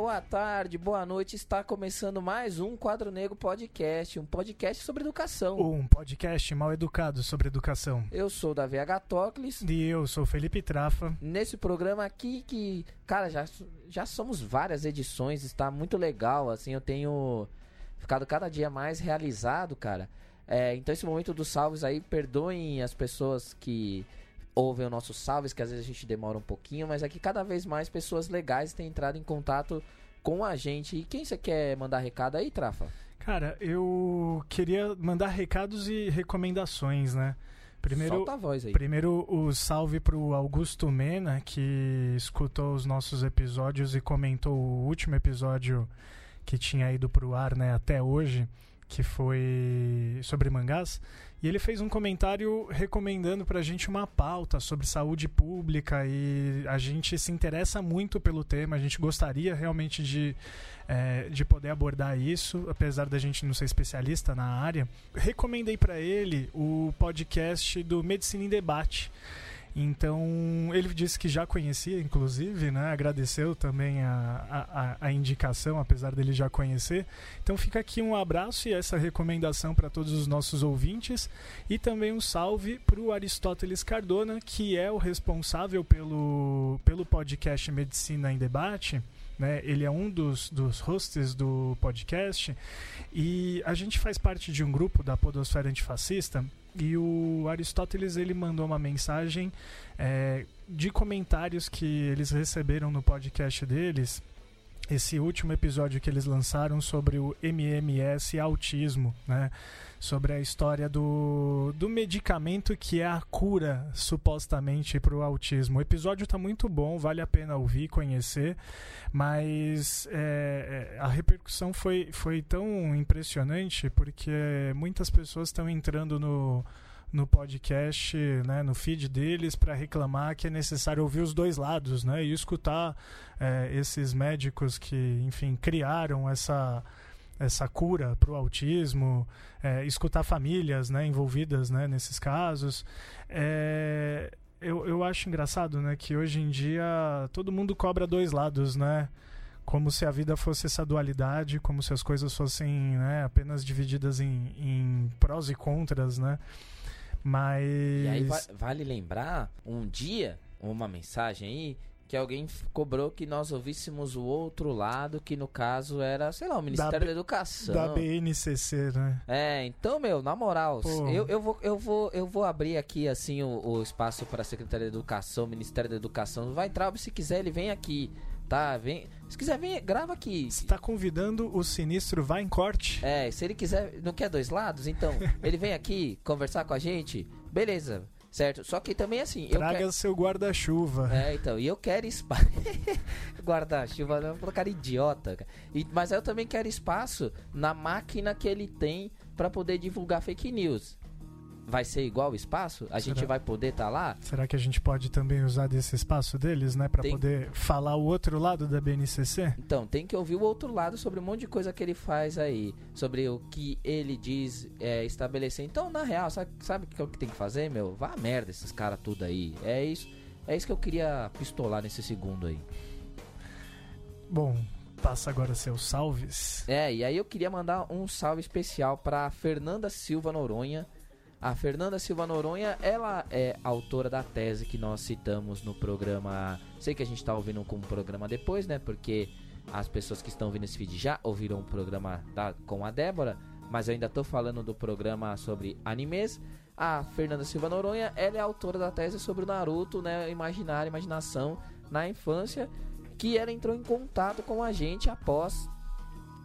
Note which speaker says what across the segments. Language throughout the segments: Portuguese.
Speaker 1: boa tarde, boa noite. Está começando mais um Quadro Negro Podcast, um podcast sobre educação.
Speaker 2: Um podcast mal educado sobre educação.
Speaker 1: Eu sou Davi Agatocles.
Speaker 2: E eu sou Felipe Trafa.
Speaker 1: Nesse programa aqui que, cara, já, já somos várias edições, está muito legal, assim, eu tenho ficado cada dia mais realizado, cara. É, então esse momento dos salves aí, perdoem as pessoas que ouvem o nosso salves, que às vezes a gente demora um pouquinho, mas é que cada vez mais pessoas legais têm entrado em contato com a gente. E quem você quer mandar recado aí, Trafa?
Speaker 2: Cara, eu queria mandar recados e recomendações, né?
Speaker 1: Primeiro.
Speaker 2: Primeiro, o salve pro Augusto Mena, que escutou os nossos episódios e comentou o último episódio que tinha ido pro ar, né, até hoje, que foi sobre mangás. E ele fez um comentário recomendando para a gente uma pauta sobre saúde pública e a gente se interessa muito pelo tema, a gente gostaria realmente de, é, de poder abordar isso, apesar da gente não ser especialista na área. Recomendei para ele o podcast do Medicina em Debate então, ele disse que já conhecia, inclusive, né? Agradeceu também a, a, a, indicação, apesar dele já conhecer. Então, fica aqui um abraço e essa recomendação para todos os nossos ouvintes. E também um salve para o Aristóteles Cardona, que é o responsável pelo, pelo podcast Medicina em Debate. Né? Ele é um dos, dos hosts do podcast e a gente faz parte de um grupo da Podosfera Antifascista e o Aristóteles ele mandou uma mensagem é, de comentários que eles receberam no podcast deles esse último episódio que eles lançaram sobre o MMS autismo, né? Sobre a história do, do medicamento que é a cura, supostamente, para o autismo. O episódio está muito bom, vale a pena ouvir, conhecer, mas é, é, a repercussão foi, foi tão impressionante porque muitas pessoas estão entrando no no podcast, né, no feed deles, para reclamar que é necessário ouvir os dois lados, né, e escutar é, esses médicos que, enfim, criaram essa essa cura para o autismo, é, escutar famílias né, envolvidas né, nesses casos. É, eu, eu acho engraçado né, que hoje em dia todo mundo cobra dois lados, né? Como se a vida fosse essa dualidade, como se as coisas fossem né, apenas divididas em, em prós e contras, né? Mas.
Speaker 1: E aí vale lembrar, um dia, uma mensagem aí, que alguém cobrou que nós ouvíssemos o outro lado, que no caso era, sei lá, o Ministério da, da Educação.
Speaker 2: Da BNCC, né?
Speaker 1: É, então, meu, na moral, eu, eu, vou, eu, vou, eu vou abrir aqui, assim, o, o espaço para a Secretaria da Educação, Ministério da Educação. Vai entrar, se quiser, ele vem aqui tá? Vem, se quiser vir, grava aqui.
Speaker 2: Você tá convidando o sinistro vai em corte?
Speaker 1: É, se ele quiser, não quer dois lados, então ele vem aqui conversar com a gente, beleza. Certo? Só que também assim.
Speaker 2: Traga quero... seu guarda-chuva.
Speaker 1: É, então. E eu quero espaço. guarda-chuva é um cara idiota. E, mas eu também quero espaço na máquina que ele tem para poder divulgar fake news vai ser igual o espaço? A Será? gente vai poder estar tá lá?
Speaker 2: Será que a gente pode também usar desse espaço deles, né? para tem... poder falar o outro lado da BNCC?
Speaker 1: Então, tem que ouvir o outro lado sobre um monte de coisa que ele faz aí. Sobre o que ele diz é, estabelecer. Então, na real, sabe, sabe o que tem que fazer, meu? Vá a merda esses caras tudo aí. É isso, é isso que eu queria pistolar nesse segundo aí.
Speaker 2: Bom, passa agora seus salves.
Speaker 1: É, e aí eu queria mandar um salve especial para Fernanda Silva Noronha a Fernanda Silva Noronha, ela é autora da tese que nós citamos no programa. Sei que a gente está ouvindo com o programa depois, né? Porque as pessoas que estão ouvindo esse vídeo já ouviram o programa da, com a Débora, mas eu ainda estou falando do programa sobre animes. A Fernanda Silva Noronha, ela é autora da tese sobre o Naruto, né? Imaginário, imaginação na infância, que ela entrou em contato com a gente após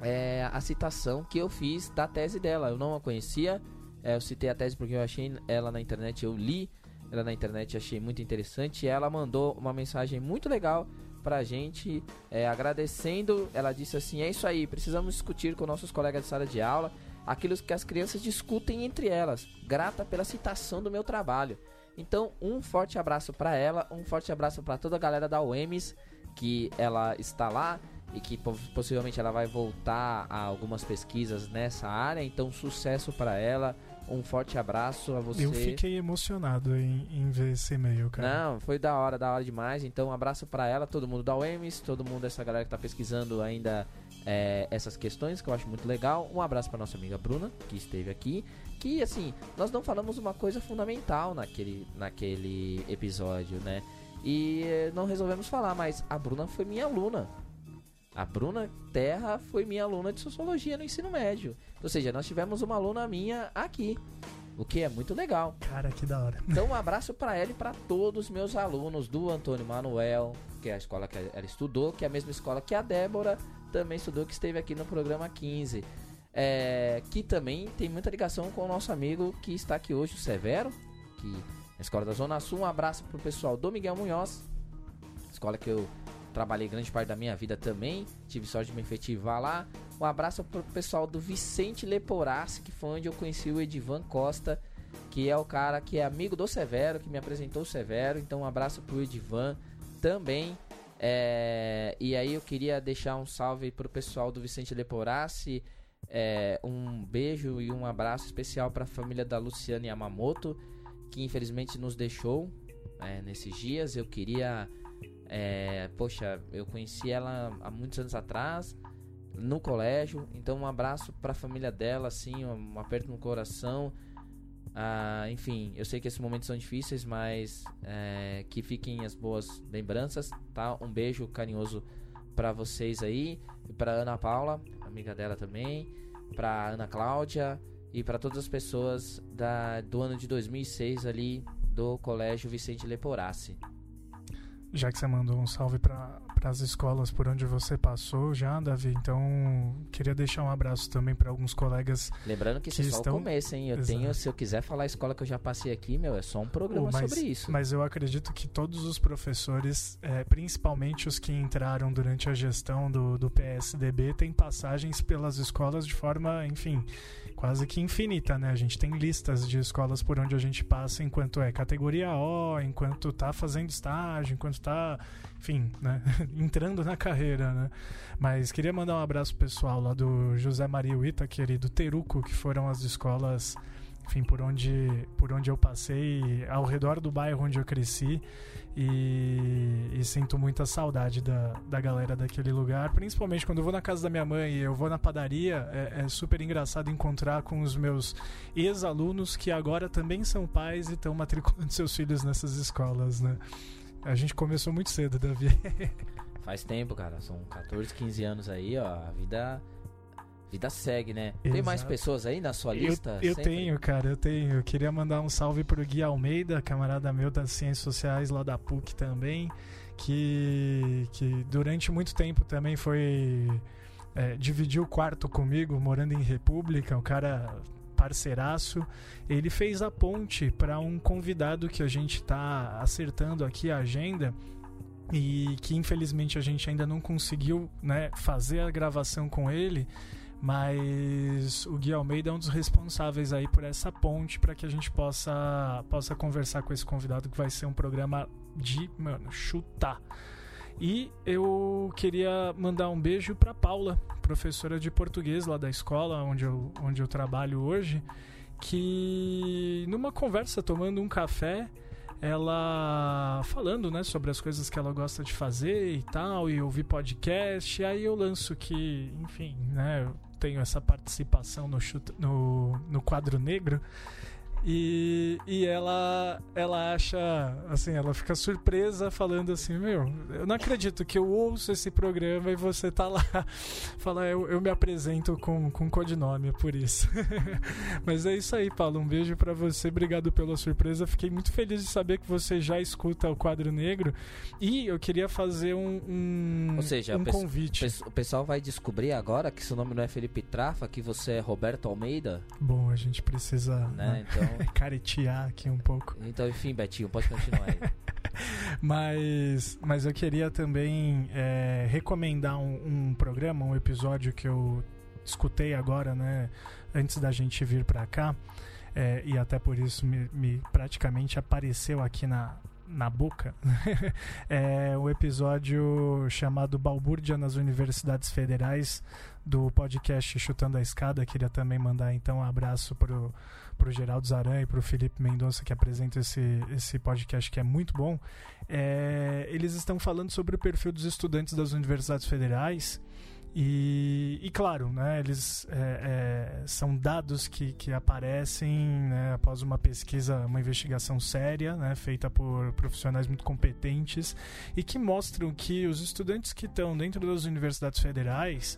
Speaker 1: é, a citação que eu fiz da tese dela. Eu não a conhecia é, eu citei a tese porque eu achei ela na internet, eu li ela na internet, achei muito interessante. Ela mandou uma mensagem muito legal pra gente, é, agradecendo. Ela disse assim: É isso aí, precisamos discutir com nossos colegas de sala de aula aquilo que as crianças discutem entre elas. Grata pela citação do meu trabalho. Então, um forte abraço para ela, um forte abraço para toda a galera da UEMS que ela está lá e que possivelmente ela vai voltar a algumas pesquisas nessa área. Então, sucesso para ela Um forte abraço a você.
Speaker 2: Eu fiquei emocionado em, em ver esse e-mail, cara.
Speaker 1: Não, foi da hora, da hora demais. Então, um abraço para ela, todo mundo da UEMS, todo mundo, essa galera que tá pesquisando ainda é, essas questões, que eu acho muito legal. Um abraço para nossa amiga Bruna, que esteve aqui. Que, assim, nós não falamos uma coisa fundamental naquele, naquele episódio, né? E eh, não resolvemos falar, mas a Bruna foi minha aluna. A Bruna Terra foi minha aluna de sociologia no ensino médio. Ou seja, nós tivemos uma aluna minha aqui. O que é muito legal.
Speaker 2: Cara, que da hora.
Speaker 1: Então, um abraço para ela e para todos os meus alunos do Antônio Manuel, que é a escola que ela estudou, que é a mesma escola que a Débora também estudou, que esteve aqui no programa 15. É, que também tem muita ligação com o nosso amigo que está aqui hoje, o Severo, que é a escola da Zona Sul. Um abraço para o pessoal do Miguel Munhoz, escola que eu trabalhei grande parte da minha vida também, tive sorte de me efetivar lá. Um abraço pro pessoal do Vicente Leporassi, que foi onde eu conheci o Edivan Costa, que é o cara que é amigo do Severo, que me apresentou o Severo. Então um abraço pro Edivan também. É, e aí eu queria deixar um salve pro pessoal do Vicente Leporassi. É, um beijo e um abraço especial para a família da Luciana Yamamoto, que infelizmente nos deixou é, nesses dias. Eu queria é, poxa, eu conheci ela há muitos anos atrás, no colégio. Então, um abraço para a família dela, assim, um aperto no coração. Ah, enfim, eu sei que esses momentos são difíceis, mas é, que fiquem as boas lembranças, tá? Um beijo carinhoso para vocês aí, para Ana Paula, amiga dela também, para Ana Cláudia e para todas as pessoas da, do ano de 2006 ali do Colégio Vicente Leporassi
Speaker 2: já que você mandou um salve para as escolas por onde você passou já, Davi, então queria deixar um abraço também para alguns colegas.
Speaker 1: Lembrando que, que isso é só o começo, hein? Eu Exato. tenho, se eu quiser falar a escola que eu já passei aqui, meu, é só um programa oh, mas, sobre isso.
Speaker 2: Mas eu acredito que todos os professores, é, principalmente os que entraram durante a gestão do, do PSDB, têm passagens pelas escolas de forma, enfim, quase que infinita, né? A gente tem listas de escolas por onde a gente passa enquanto é categoria O, enquanto tá fazendo estágio, enquanto tá, enfim, né? entrando na carreira, né? Mas queria mandar um abraço pessoal lá do José Maria Uitaqueri e do Teruco, que foram as escolas enfim, por onde, por onde eu passei, ao redor do bairro onde eu cresci. E, e, sinto muita saudade da, da galera daquele lugar, principalmente quando eu vou na casa da minha mãe e eu vou na padaria. É, é super engraçado encontrar com os meus ex-alunos que agora também são pais e estão matriculando seus filhos nessas escolas, né? A gente começou muito cedo, Davi.
Speaker 1: Faz tempo, cara. São 14, 15 anos aí, ó. A vida vida segue, né? Exato. Tem mais pessoas aí na sua lista?
Speaker 2: Eu, eu tenho, cara, eu tenho. Eu queria mandar um salve pro Gui Almeida, camarada meu das Ciências Sociais lá da PUC também, que, que durante muito tempo também foi. É, dividiu o quarto comigo, morando em República, um cara parceiraço. Ele fez a ponte para um convidado que a gente está acertando aqui a agenda e que infelizmente a gente ainda não conseguiu né, fazer a gravação com ele mas o Gui Almeida é um dos responsáveis aí por essa ponte para que a gente possa, possa conversar com esse convidado que vai ser um programa de, mano, chutar. E eu queria mandar um beijo para Paula, professora de português lá da escola onde eu, onde eu trabalho hoje, que numa conversa tomando um café, ela falando, né, sobre as coisas que ela gosta de fazer e tal, e ouvir podcast, aí eu lanço que, enfim, né, tenho essa participação no, chute, no, no quadro negro. E, e ela, ela acha, assim, ela fica surpresa falando assim: Meu, eu não acredito que eu ouço esse programa e você tá lá. Fala, eu, eu me apresento com, com codinome por isso. Mas é isso aí, Paulo. Um beijo para você. Obrigado pela surpresa. Fiquei muito feliz de saber que você já escuta o quadro negro. E eu queria fazer um, um,
Speaker 1: Ou seja,
Speaker 2: um
Speaker 1: o
Speaker 2: convite.
Speaker 1: O pessoal vai descobrir agora que seu nome não é Felipe Trafa, que você é Roberto Almeida.
Speaker 2: Bom, a gente precisa. Né?
Speaker 1: né? Então.
Speaker 2: caretear aqui um pouco.
Speaker 1: Então, enfim, Betinho, pode continuar aí.
Speaker 2: mas, mas eu queria também é, recomendar um, um, programa, um episódio que eu escutei agora, né, antes da gente vir para cá, é, e até por isso me, me, praticamente apareceu aqui na, na boca, é um episódio chamado Balbúrdia nas Universidades Federais do podcast Chutando a Escada. Queria também mandar então um abraço pro pro Geraldo Zaran e pro Felipe Mendonça que apresenta esse, esse podcast que é muito bom. É, eles estão falando sobre o perfil dos estudantes das universidades federais e, e, claro, né, eles é, é, são dados que, que aparecem né, após uma pesquisa, uma investigação séria, né, feita por profissionais muito competentes e que mostram que os estudantes que estão dentro das universidades federais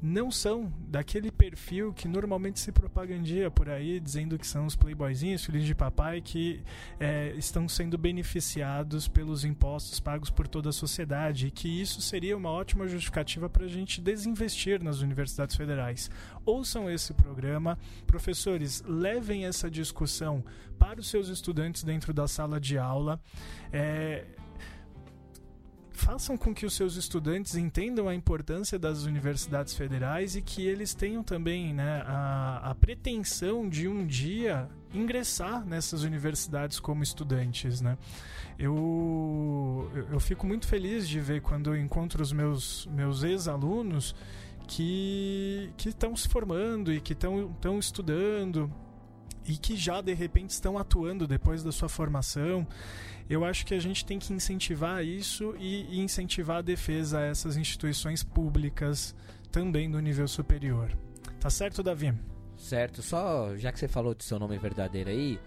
Speaker 2: não são daquele perfil que normalmente se propagandia por aí, dizendo que são os playboyzinhos, filhos de papai, que é, estão sendo beneficiados pelos impostos pagos por toda a sociedade, e que isso seria uma ótima justificativa para a gente desinvestir nas universidades federais. Ouçam esse programa, professores, levem essa discussão para os seus estudantes dentro da sala de aula. É, façam com que os seus estudantes entendam a importância das universidades federais e que eles tenham também né, a, a pretensão de um dia ingressar nessas universidades como estudantes, né? Eu, eu fico muito feliz de ver quando eu encontro os meus, meus ex-alunos que estão se formando e que estão estudando e que já de repente estão atuando depois da sua formação eu acho que a gente tem que incentivar isso e incentivar a defesa a essas instituições públicas também no nível superior. Tá certo, Davi?
Speaker 1: Certo. Só, já que você falou de seu nome verdadeiro aí,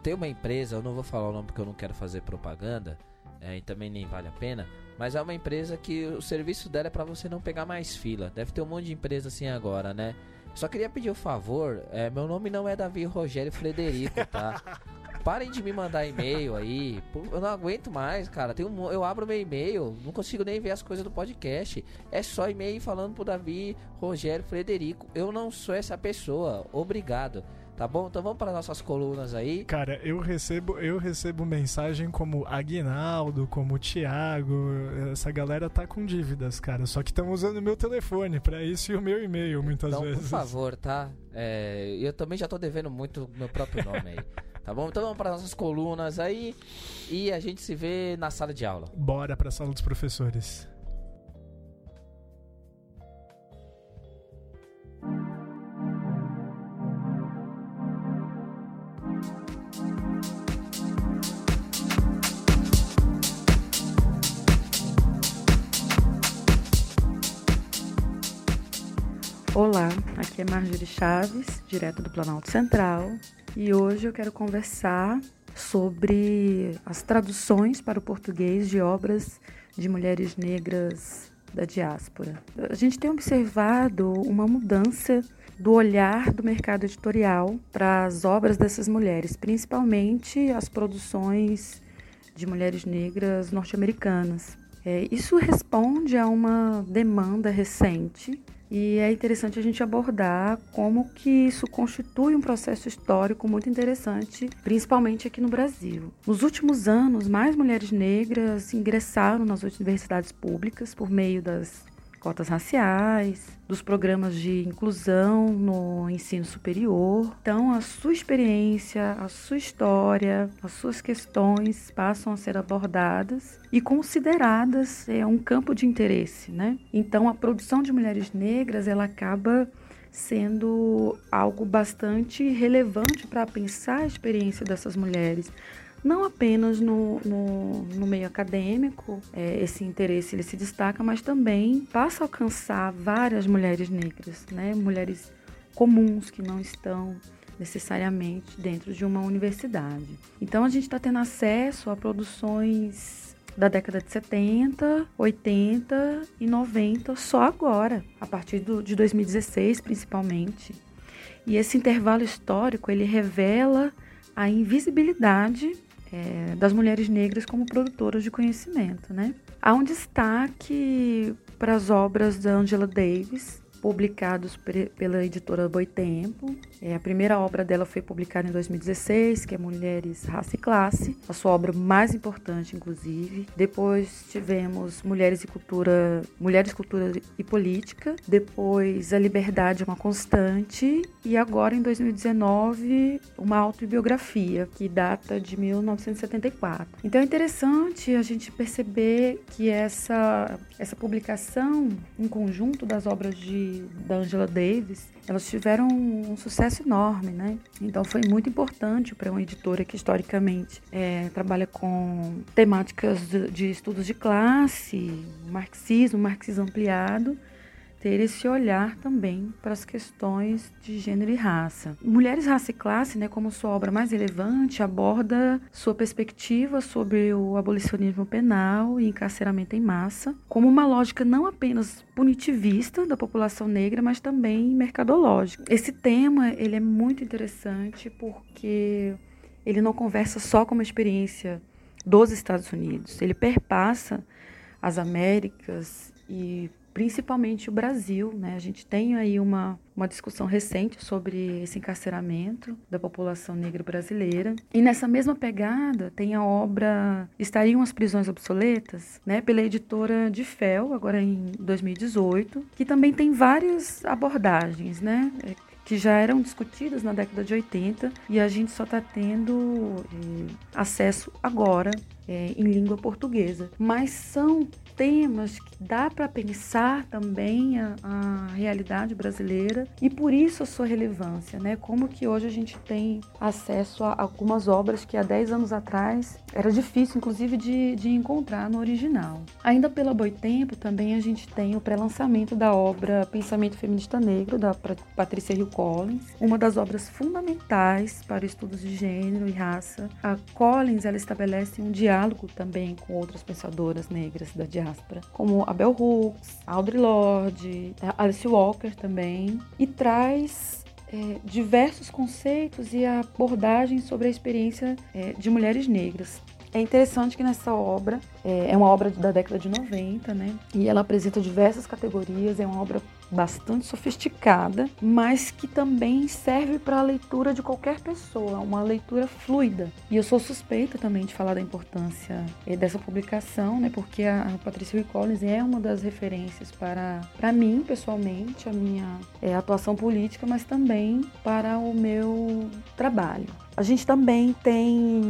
Speaker 1: tem uma empresa, eu não vou falar o nome porque eu não quero fazer propaganda, é, e também nem vale a pena, mas é uma empresa que o serviço dela é para você não pegar mais fila. Deve ter um monte de empresa assim agora, né? Só queria pedir um favor, é, meu nome não é Davi Rogério Frederico, tá? Parem de me mandar e-mail aí. Eu não aguento mais, cara. Tem um, eu abro meu e-mail, não consigo nem ver as coisas do podcast. É só e-mail falando pro Davi, Rogério, Frederico. Eu não sou essa pessoa. Obrigado. Tá bom? Então vamos para nossas colunas aí.
Speaker 2: Cara, eu recebo, eu recebo mensagem como Aguinaldo, como Thiago. Essa galera tá com dívidas, cara. Só que estão usando o meu telefone para isso e o meu e-mail muitas
Speaker 1: então,
Speaker 2: vezes.
Speaker 1: Por favor, tá? É, eu também já tô devendo muito meu próprio nome aí. Tá bom? Então vamos para nossas colunas aí e a gente se vê na sala de aula.
Speaker 2: Bora para a sala dos professores.
Speaker 3: Olá, aqui é Marjorie Chaves, direto do Planalto Central, e hoje eu quero conversar sobre as traduções para o português de obras de mulheres negras da diáspora. A gente tem observado uma mudança do olhar do mercado editorial para as obras dessas mulheres, principalmente as produções de mulheres negras norte-americanas. É, isso responde a uma demanda recente e é interessante a gente abordar como que isso constitui um processo histórico muito interessante, principalmente aqui no Brasil. Nos últimos anos, mais mulheres negras ingressaram nas universidades públicas por meio das cotas raciais, dos programas de inclusão no ensino superior. Então, a sua experiência, a sua história, as suas questões passam a ser abordadas e consideradas é, um campo de interesse, né? Então, a produção de mulheres negras, ela acaba sendo algo bastante relevante para pensar a experiência dessas mulheres, não apenas no, no, no meio acadêmico, é, esse interesse ele se destaca, mas também passa a alcançar várias mulheres negras, né? mulheres comuns que não estão necessariamente dentro de uma universidade. Então a gente está tendo acesso a produções da década de 70, 80 e 90 só agora, a partir do, de 2016 principalmente. E esse intervalo histórico ele revela a invisibilidade é, das mulheres negras como produtoras de conhecimento. Né? Há um destaque para as obras da Angela Davis, publicados pela editora Boitempo. É, a primeira obra dela foi publicada em 2016, que é Mulheres, Raça e Classe, a sua obra mais importante, inclusive. Depois tivemos Mulheres e Cultura, Mulheres, Cultura e Política. Depois A Liberdade é uma Constante. E agora, em 2019, uma autobiografia, que data de 1974. Então é interessante a gente perceber que essa, essa publicação em conjunto das obras de, da Angela Davis, elas tiveram um sucesso enorme, né? Então foi muito importante para uma editora que historicamente é, trabalha com temáticas de, de estudos de classe, marxismo, marxismo ampliado, ter esse olhar também para as questões de gênero e raça. Mulheres, Raça e Classe, né, como sua obra mais relevante, aborda sua perspectiva sobre o abolicionismo penal e encarceramento em massa, como uma lógica não apenas punitivista da população negra, mas também mercadológica. Esse tema ele é muito interessante porque ele não conversa só com uma experiência dos Estados Unidos, ele perpassa as Américas e principalmente o Brasil. Né? A gente tem aí uma, uma discussão recente sobre esse encarceramento da população negra brasileira. E nessa mesma pegada tem a obra Estariam as Prisões Obsoletas, né? pela editora de Fel, agora em 2018, que também tem várias abordagens, né? que já eram discutidas na década de 80 e a gente só está tendo eh, acesso agora é, em língua portuguesa. Mas são temas que dá para pensar também a, a, realidade brasileira e por isso a sua relevância, né? Como que hoje a gente tem acesso a algumas obras que há 10 anos atrás era difícil, inclusive, de, de encontrar no original. Ainda pela Boitempo, também a gente tem o pré-lançamento da obra Pensamento Feminista Negro, da Patrícia Hill Collins, uma das obras fundamentais para estudos de gênero e raça. A Collins, ela estabelece um diálogo também com outras pensadoras negras da diáspora, como a Bell Hooks, Audre Lorde, Alice Walker também, e traz é, diversos conceitos e abordagens sobre a experiência é, de mulheres negras. É interessante que nessa obra, é, é uma obra da década de 90, né? E ela apresenta diversas categorias, é uma obra bastante sofisticada, mas que também serve para a leitura de qualquer pessoa, uma leitura fluida. E eu sou suspeita também de falar da importância eh, dessa publicação, né? Porque a, Patrícia Will Collins é uma das referências para, para mim, pessoalmente, a minha é, atuação política, mas também para o meu trabalho. A gente também tem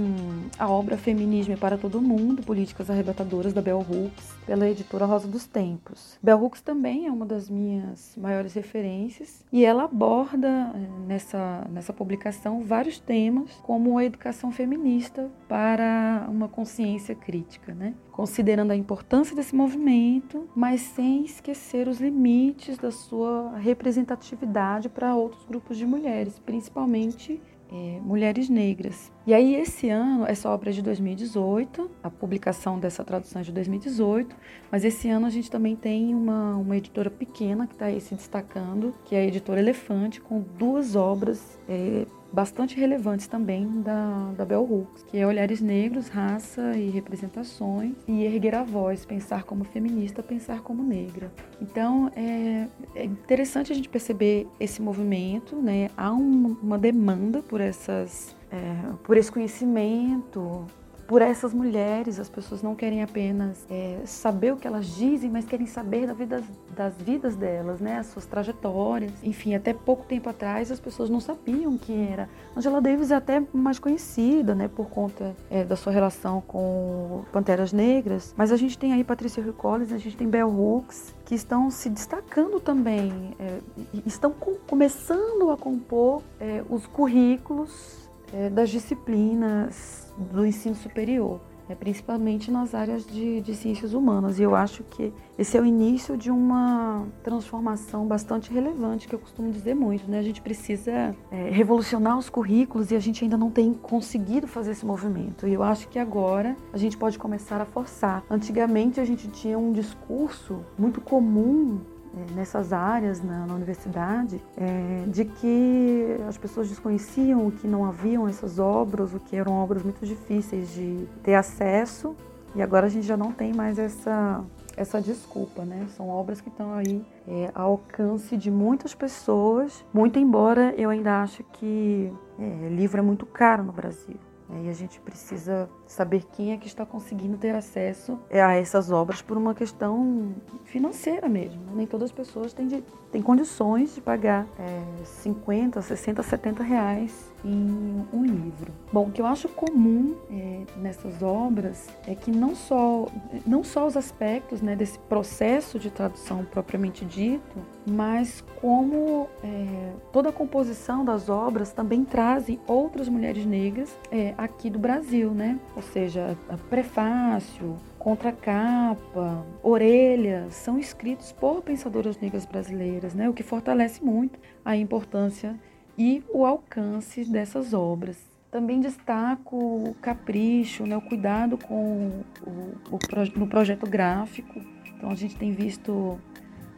Speaker 3: a obra Feminismo para Todo Mundo, Políticas Arrebatadoras, da Bell Hooks, pela editora Rosa dos Tempos. Bell Hooks também é uma das minhas maiores referências e ela aborda eh, nessa, nessa publicação vários temas, como a educação feminista para uma consciência crítica, né? considerando a importância desse movimento, mas sem esquecer os limites da sua representatividade para outros grupos de mulheres, principalmente é, mulheres negras. E aí, esse ano, essa obra é de 2018, a publicação dessa tradução é de 2018, mas esse ano a gente também tem uma, uma editora pequena que está aí se destacando, que é a editora Elefante, com duas obras é, bastante relevantes também da, da Bell Hooks, que é Olhares Negros, Raça e Representações, e Erguer a Voz, Pensar como Feminista, Pensar como Negra. Então, é, é interessante a gente perceber esse movimento, né? Há um, uma demanda por essas... É, por esse conhecimento, por essas mulheres. As pessoas não querem apenas é, saber o que elas dizem, mas querem saber da vida, das vidas delas, né? As suas trajetórias. Enfim, até pouco tempo atrás as pessoas não sabiam quem era. Angela Davis é até mais conhecida, né? Por conta é, da sua relação com Panteras Negras. Mas a gente tem aí Patrícia Hill Collins, a gente tem Bell Hooks, que estão se destacando também, é, estão com, começando a compor é, os currículos das disciplinas do ensino superior, né, principalmente nas áreas de, de, ciências humanas. E eu acho que esse é o início de uma transformação bastante relevante, que eu costumo dizer muito. Né? A gente precisa é, revolucionar os currículos e a gente ainda não tem conseguido fazer esse movimento. E eu acho que agora a gente pode começar a forçar. Antigamente a gente tinha um discurso muito comum é, nessas áreas na, na universidade, é, de que as pessoas desconheciam o que não haviam essas obras, o que eram obras muito difíceis de ter acesso, e agora a gente já não tem mais essa essa desculpa, né? São obras que estão aí é, ao alcance de muitas pessoas, muito embora eu ainda ache que é, livro é muito caro no Brasil. E a gente precisa saber quem é que está conseguindo ter acesso a essas obras por uma questão financeira mesmo. Nem todas as pessoas têm, de, têm condições de pagar é, 50, 60, 70 reais em um livro. Bom, o que eu acho comum é, nessas obras é que não só, não só os aspectos né, desse processo de tradução propriamente dito, mas como é, toda a composição das obras também trazem outras mulheres negras é, aqui do Brasil, né? Ou seja, prefácio, contracapa, orelha, são escritos por pensadoras negras brasileiras, né? O que fortalece muito a importância e o alcance dessas obras. Também destaco o capricho, né, o cuidado com o, o no projeto gráfico. Então a gente tem visto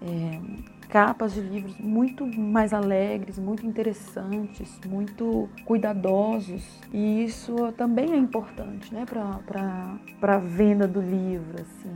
Speaker 3: é, capas de livros muito mais alegres, muito interessantes, muito cuidadosos. E isso também é importante né, para a venda do livro. Assim.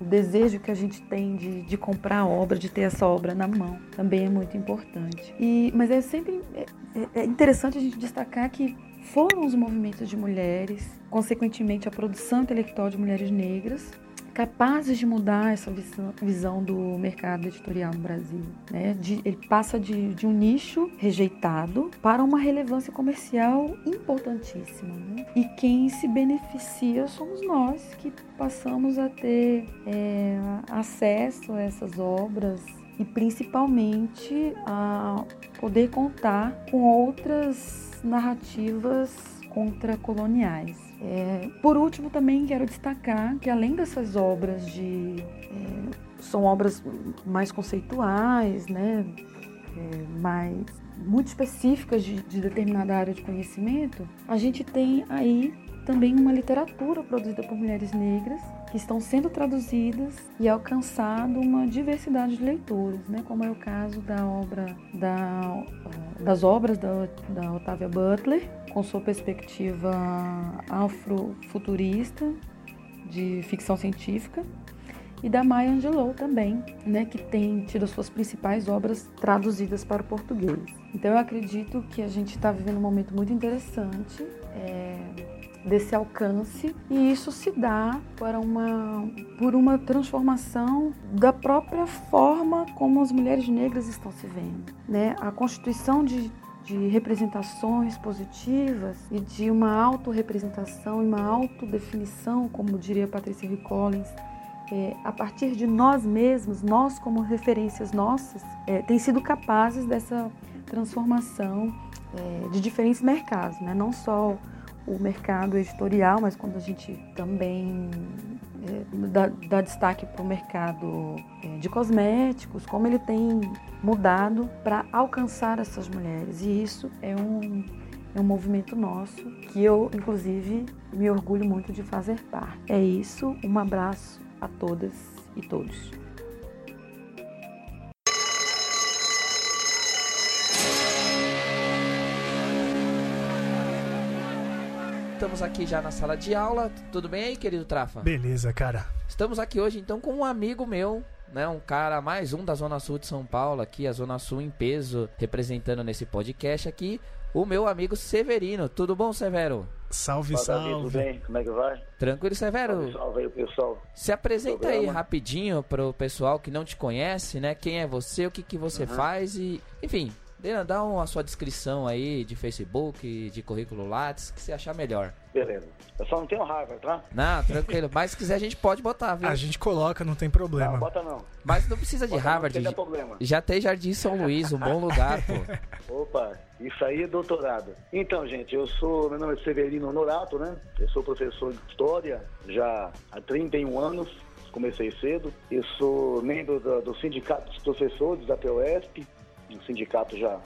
Speaker 3: O, desejo que a gente tem de, de comprar a obra, de ter essa obra na mão, também é muito importante. E, mas é sempre é, é interessante a gente destacar que foram os movimentos de mulheres, consequentemente a produção intelectual de mulheres negras, capazes de mudar essa visão, do mercado editorial no Brasil. Né? De, ele passa de, de, um nicho rejeitado para uma relevância comercial importantíssima. Né? E quem se beneficia somos nós, que passamos a ter é, acesso a essas obras e principalmente a poder contar com outras narrativas contracoloniais. É, por último, também quero destacar que além dessas obras de é, são obras mais conceituais, né, é, mais muito específicas de, de determinada área de conhecimento, a gente tem aí também uma literatura produzida por mulheres negras que estão sendo traduzidas e alcançado uma diversidade de leitores, né? como é o caso da obra da, das obras da, da Otávia Butler, com sua perspectiva afrofuturista de ficção científica, e da Maya Angelou também, né, que tem tido as suas principais obras traduzidas para o português. Então eu acredito que a gente está vivendo um momento muito interessante. É desse alcance e isso se dá para uma, por uma transformação da própria forma como as mulheres negras estão se vendo. Né? A constituição de, de representações positivas e de uma autorrepresentação e uma autodefinição, como diria Patrícia Hill Collins, é, a partir de nós mesmos, nós como referências nossas, é, sido capazes dessa transformação é, de diferentes mercados, né? não só o mercado editorial, mas quando a gente também dá, dá, destaque para o mercado é, de cosméticos, como ele tem mudado para alcançar essas mulheres. E isso é um, é um movimento nosso que eu, inclusive, me orgulho muito de fazer parte. É isso, um abraço a todas e todos.
Speaker 1: Estamos aqui já na sala de aula. Tudo bem aí, querido Trafa?
Speaker 2: Beleza, cara.
Speaker 1: Estamos aqui hoje então com um amigo meu, né, um cara mais um da Zona Sul de São Paulo aqui, a Zona Sul em peso, representando nesse podcast aqui, o meu amigo Severino. Tudo bom, Severo?
Speaker 2: Salve, salve.
Speaker 4: Tudo bem? Como é que vai?
Speaker 1: Tranquilo, Severo.
Speaker 4: Salve, salve aí, pessoal.
Speaker 1: Se apresenta aí rapidinho para o pessoal que não te conhece, né? Quem é você, o que, que você uhum. faz e, enfim, Dá uma sua descrição aí de Facebook, de currículo Lattes, que você achar melhor.
Speaker 4: Beleza. Eu só não tenho Harvard, tá?
Speaker 1: Não, tranquilo. Mas se quiser a gente pode botar, viu?
Speaker 2: A gente coloca, não tem problema.
Speaker 4: Não, bota não.
Speaker 1: Mas não precisa de
Speaker 4: bota
Speaker 1: Harvard.
Speaker 4: Não, não problema.
Speaker 1: Já tem Jardim São Luís, um bom lugar, pô.
Speaker 4: Opa, isso aí é doutorado. Então, gente, eu sou, meu nome é Severino Honorato, né? Eu sou professor de História já há 31 anos comecei cedo. Eu sou membro do, do Sindicato dos Professores da POSP, um sindicato já,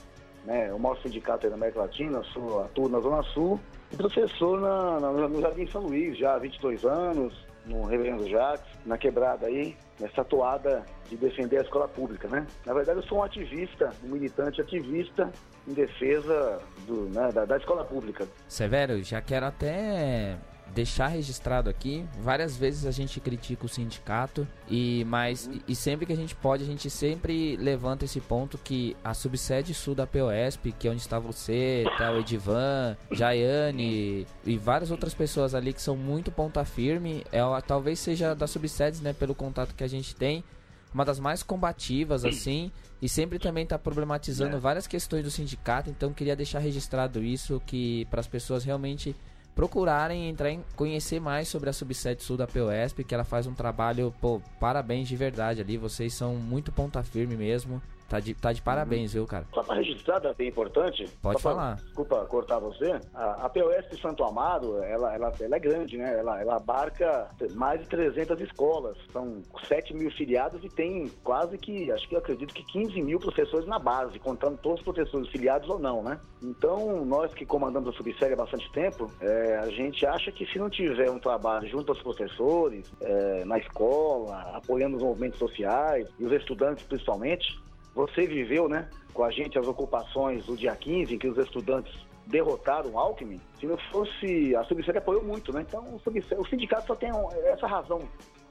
Speaker 4: né, o maior sindicato aí da América Latina, sou, atuo na Zona Sul, e professor na, na, no Jardim São Luís, já há 22 anos, no Reverendo Jacques, na quebrada aí, nessa toada de defender a escola pública, né? Na verdade, eu sou um ativista, um militante ativista em defesa do, né, da, da escola pública.
Speaker 1: Severo, já quero até deixar registrado aqui, várias vezes a gente critica o sindicato e mas e sempre que a gente pode, a gente sempre levanta esse ponto que a subsede sul da POSP, que é onde está você, tá o Edivan, Jaiane e várias outras pessoas ali que são muito ponta firme, ela talvez seja das subsedes, né, pelo contato que a gente tem, uma das mais combativas assim e sempre também está problematizando é. várias questões do sindicato, então queria deixar registrado isso que para as pessoas realmente procurarem entrar em conhecer mais sobre a subsede sul da POSP, que ela faz um trabalho, pô, parabéns de verdade ali, vocês são muito ponta firme mesmo. Tá de, tá de parabéns, viu, cara?
Speaker 4: Só para registrar, é bem importante.
Speaker 1: Pode falar.
Speaker 4: Pra, desculpa cortar você. A, a POS de Santo Amaro, ela, ela, ela é grande, né? Ela, ela abarca mais de 300 escolas. São 7 mil filiados e tem quase que, acho que eu acredito que 15 mil professores na base, contando todos os professores filiados ou não, né? Então, nós que comandamos a Subsérie há bastante tempo, é, a gente acha que se não tiver um trabalho junto aos professores, é, na escola, apoiando os movimentos sociais e os estudantes principalmente, você viveu, né, com a gente as ocupações do dia 15, em que os estudantes derrotaram o Alckmin. Se não fosse, a Subsede apoiou muito, né? Então o, o sindicato só tem essa razão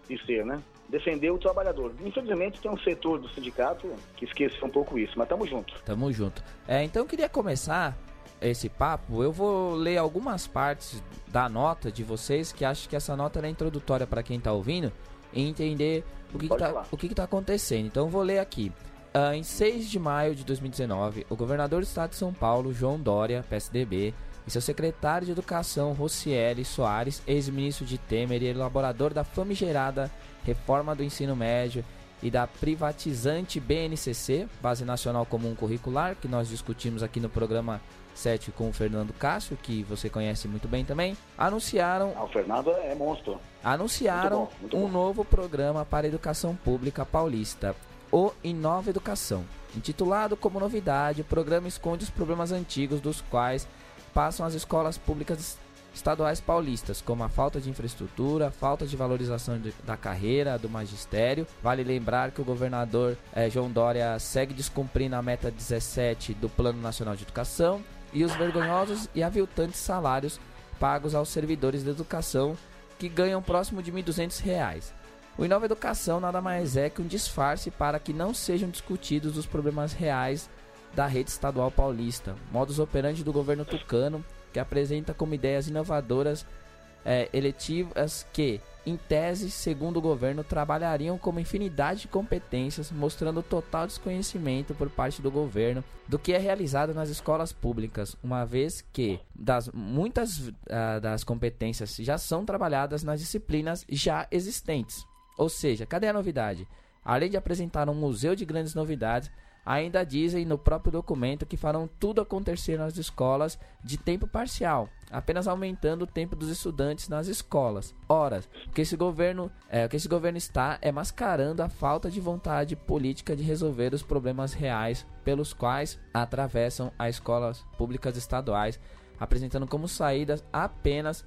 Speaker 4: de ser, né? Defender o trabalhador. Infelizmente tem um setor do sindicato que esqueceu um pouco isso, mas tamo junto.
Speaker 1: Tamo junto. É, então eu queria começar esse papo. Eu vou ler algumas partes da nota de vocês, que acho que essa nota é introdutória para quem tá ouvindo e entender o que, que tá, o que, que tá acontecendo. Então eu vou ler aqui. Uh, em 6 de maio de 2019, o governador do estado de São Paulo, João Dória, PSDB, e seu secretário de Educação, Rocieli Soares, ex-ministro de Temer e elaborador da famigerada reforma do ensino médio e da privatizante BNCC, Base Nacional Comum Curricular, que nós discutimos aqui no programa 7 com o Fernando Cássio, que você conhece muito bem também, anunciaram.
Speaker 4: Ah, o Fernando é monstro.
Speaker 1: Anunciaram muito bom, muito um bom. novo programa para a educação pública paulista, o Inova Educação. Intitulado como novidade, o programa esconde os problemas antigos dos quais passam as escolas públicas estaduais paulistas, como a falta de infraestrutura, falta de valorização de, da carreira do magistério. Vale lembrar que o governador eh, João Dória segue descumprindo a meta 17 do Plano Nacional de Educação e os vergonhosos e aviltantes salários pagos aos servidores da educação que ganham próximo de R$ 1.200. O Inova Educação nada mais é que um disfarce para que não sejam discutidos os problemas reais da rede estadual paulista, modus operandi do governo tucano, que apresenta como ideias inovadoras é, eletivas que, em tese, segundo o governo, trabalhariam com uma infinidade de competências, mostrando total desconhecimento por parte do governo do que é realizado nas escolas públicas, uma vez que das, muitas uh, das competências já são trabalhadas nas disciplinas já existentes. Ou seja, cadê a novidade? Além de apresentar um museu de grandes novidades, ainda dizem no próprio documento que farão tudo acontecer nas escolas de tempo parcial, apenas aumentando o tempo dos estudantes nas escolas. Ora, o que esse governo, é, que esse governo está é mascarando a falta de vontade política de resolver os problemas reais pelos quais atravessam as escolas públicas estaduais, apresentando como saídas apenas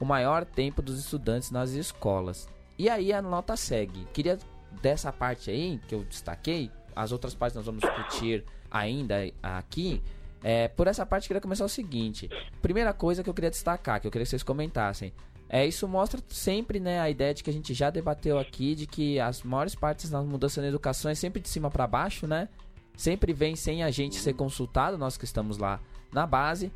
Speaker 1: o maior tempo dos estudantes nas escolas. E aí a nota segue. Queria dessa parte aí que eu destaquei, as outras partes nós vamos discutir ainda aqui. É, por essa parte, queria começar o seguinte: primeira coisa que eu queria destacar, que eu queria que vocês comentassem. É, isso mostra sempre né, a ideia de que a gente já debateu aqui, de que as maiores partes das mudanças na educação é sempre de cima para baixo, né? Sempre vem sem a gente ser consultado, nós que estamos lá na base.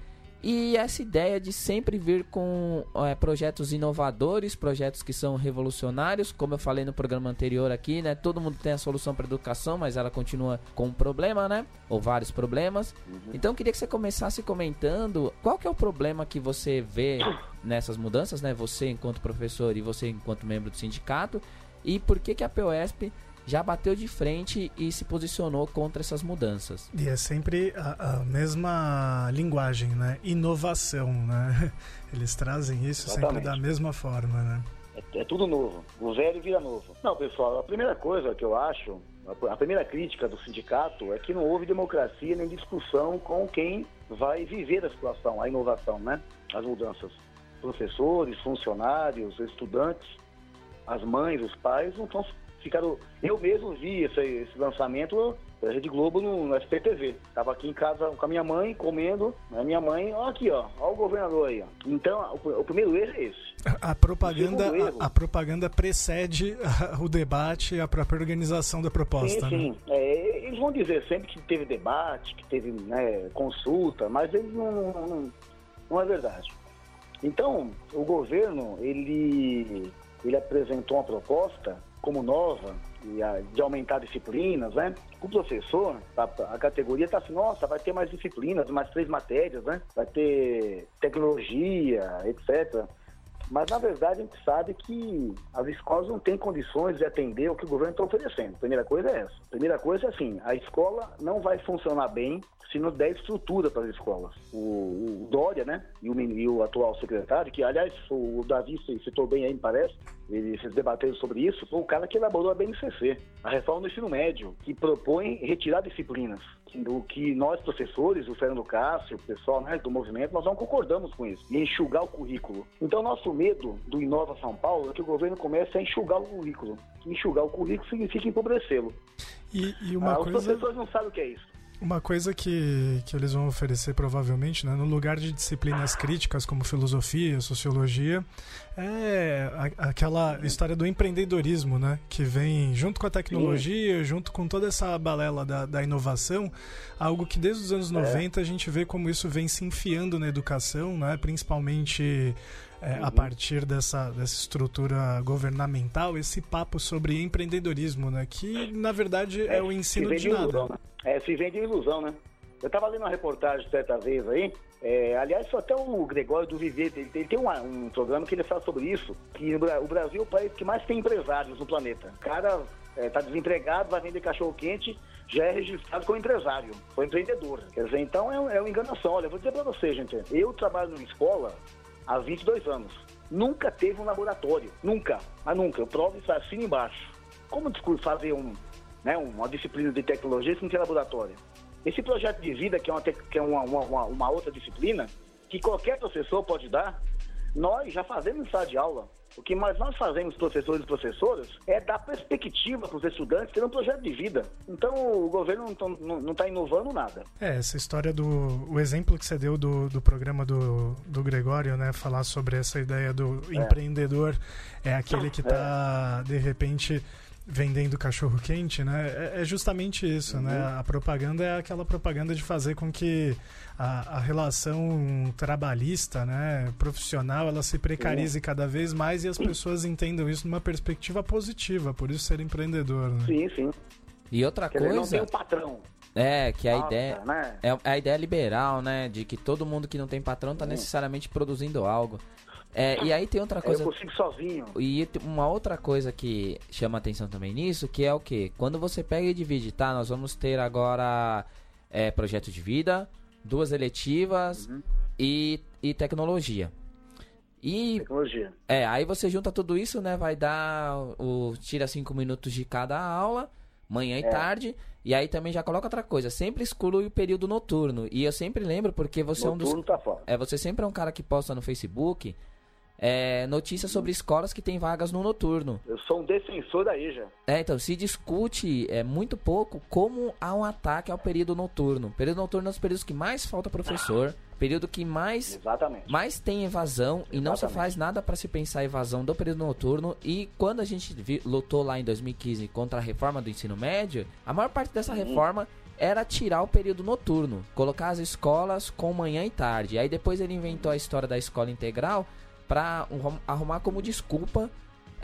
Speaker 1: E essa ideia de sempre vir com é, projetos inovadores, projetos que são revolucionários, como eu falei no programa anterior aqui, né? Todo mundo tem a solução para educação, mas ela continua com um problema, né? Ou vários problemas. Uhum. Então eu queria que você começasse comentando qual que é o problema que você vê nessas mudanças, né? Você enquanto professor e você enquanto membro do sindicato, e por que que a POSP já bateu de frente e se posicionou contra essas mudanças.
Speaker 2: E é sempre a, a mesma linguagem, né? Inovação, né? Eles trazem isso Exatamente. sempre da mesma forma, né?
Speaker 4: É, é, tudo novo. O velho vira novo. Não, pessoal, a primeira coisa que eu acho, a primeira crítica do sindicato é que não houve democracia nem discussão com quem vai viver a situação, a inovação, né? As mudanças. Professores, funcionários, estudantes, as mães, os pais não estão ficaram. Eu mesmo vi esse, esse lançamento da Rede Globo no, no SPTV. Tava aqui em casa com a minha mãe, comendo. A minha mãe, ó aqui, ó, ó o governador aí, ó. Então, o, o primeiro erro é esse.
Speaker 2: A propaganda, a, a, propaganda precede o debate e a própria organização da proposta.
Speaker 4: Sim, sim.
Speaker 2: Né?
Speaker 4: É, eles vão dizer sempre que teve debate, que teve né, consulta, mas eles não, não, não é verdade. Então, o governo, ele, ele apresentou uma proposta como nova, de aumentar disciplinas, né? O professor, a, a categoria está assim, nossa, vai ter mais disciplinas, mais três matérias, né? Vai ter tecnologia, etc. Mas, na verdade, a gente sabe que as escolas não têm condições de atender o que o governo está oferecendo. Primeira coisa é essa. Primeira coisa é assim, a escola não vai funcionar bem se não der estrutura para as escolas. O, o Dória, né, e o, e o, atual secretário, que, aliás, o Davi citou bem aí, me parece, eles debateram sobre isso, foi o cara que elaborou a BNCC, a reforma do ensino médio, que propõe retirar disciplinas o que nós, professores, o Fernando Cássio, o pessoal né, do movimento, nós não concordamos com isso, e enxugar o currículo. Então, nosso medo do Inova São Paulo é que o governo comece a enxugar o currículo. Enxugar o currículo significa empobrecê-lo.
Speaker 2: E, e uma
Speaker 4: ah,
Speaker 2: coisa...
Speaker 4: Os professores não sabem o que é isso.
Speaker 2: Uma coisa que, que eles vão oferecer provavelmente, né, no lugar de disciplinas críticas como filosofia, sociologia, é a, aquela história do empreendedorismo, né, que vem junto com a tecnologia, Sim. junto com toda essa balela da, da inovação, algo que desde os anos é. 90 a gente vê como isso vem se enfiando na educação, né, principalmente é, uhum. a partir dessa, dessa estrutura governamental, esse papo sobre empreendedorismo, né? Que na verdade é, é o ensino de nada.
Speaker 4: Ilusão, né? É, se vende ilusão, né? Eu estava lendo uma reportagem certa vez aí, é, aliás, até o Gregório do Viver, ele, ele tem uma, um programa que ele fala sobre isso, que o Brasil é o país que mais tem empresários no planeta. O cara está é, desempregado, vai vender cachorro-quente, já é registrado como empresário, como empreendedor. Quer dizer, então é, é uma enganação. Olha, vou dizer para você, gente, eu trabalho numa escola há 22 anos. Nunca teve um laboratório. Nunca. Mas nunca. Eu provo isso assim embaixo. Como fazer um, né, uma disciplina de tecnologia se não tem laboratório? Esse projeto de vida, que é, uma, que é uma, uma, uma outra disciplina, que qualquer professor pode dar, nós já fazemos em sala de aula. O que mais nós fazemos, professores e professoras, é dar perspectiva para os estudantes ter um projeto de vida. Então o governo não está inovando nada.
Speaker 2: É, essa história do. O exemplo que você deu do, do programa do, do Gregório, né? Falar sobre essa ideia do é. empreendedor é aquele que está, é. de repente vendendo cachorro quente, né? É, é justamente isso, né? uhum. né? A propaganda é aquela propaganda de fazer com que a, a relação trabalhista, né, profissional, ela se precarize uhum. cada vez mais e as pessoas entendam isso numa perspectiva positiva, por isso ser empreendedor. Né?
Speaker 4: Sim, sim.
Speaker 1: E outra Quer coisa. Dizer, não
Speaker 4: tem um patrão.
Speaker 1: É, que a Nossa, ideia né? é a ideia liberal, né, de que todo mundo que não tem patrão está necessariamente produzindo algo. É, e aí tem outra coisa.
Speaker 4: Eu consigo sozinho.
Speaker 1: E uma outra coisa que chama atenção também nisso, que é o que? Quando você pega e divide, tá? Nós vamos ter agora é, projeto de vida, duas eletivas uhum. e, e tecnologia.
Speaker 4: E, tecnologia.
Speaker 1: É, aí você junta tudo isso, né? Vai dar o. Tira cinco minutos de cada aula, manhã e é. tarde. E aí também já coloca outra coisa, sempre exclui o período noturno. E eu sempre lembro, porque você
Speaker 4: noturno
Speaker 1: é um
Speaker 4: dos. Tá fora.
Speaker 1: É, você sempre é um cara que posta no Facebook é, notícias sobre escolas que têm vagas no noturno.
Speaker 4: Eu sou um defensor da EJA.
Speaker 1: É, então, se discute é, muito pouco como há um ataque ao período noturno. O período noturno é um dos períodos que mais falta professor, período que mais,
Speaker 4: Exatamente.
Speaker 1: mais tem evasão Exatamente. e não se faz nada para se pensar a evasão do período noturno. E quando a gente lutou lá em 2015 contra a reforma do ensino médio, a maior parte dessa reforma era tirar o período noturno, colocar as escolas com manhã e tarde. Aí depois ele inventou a história da escola integral para arrumar como desculpa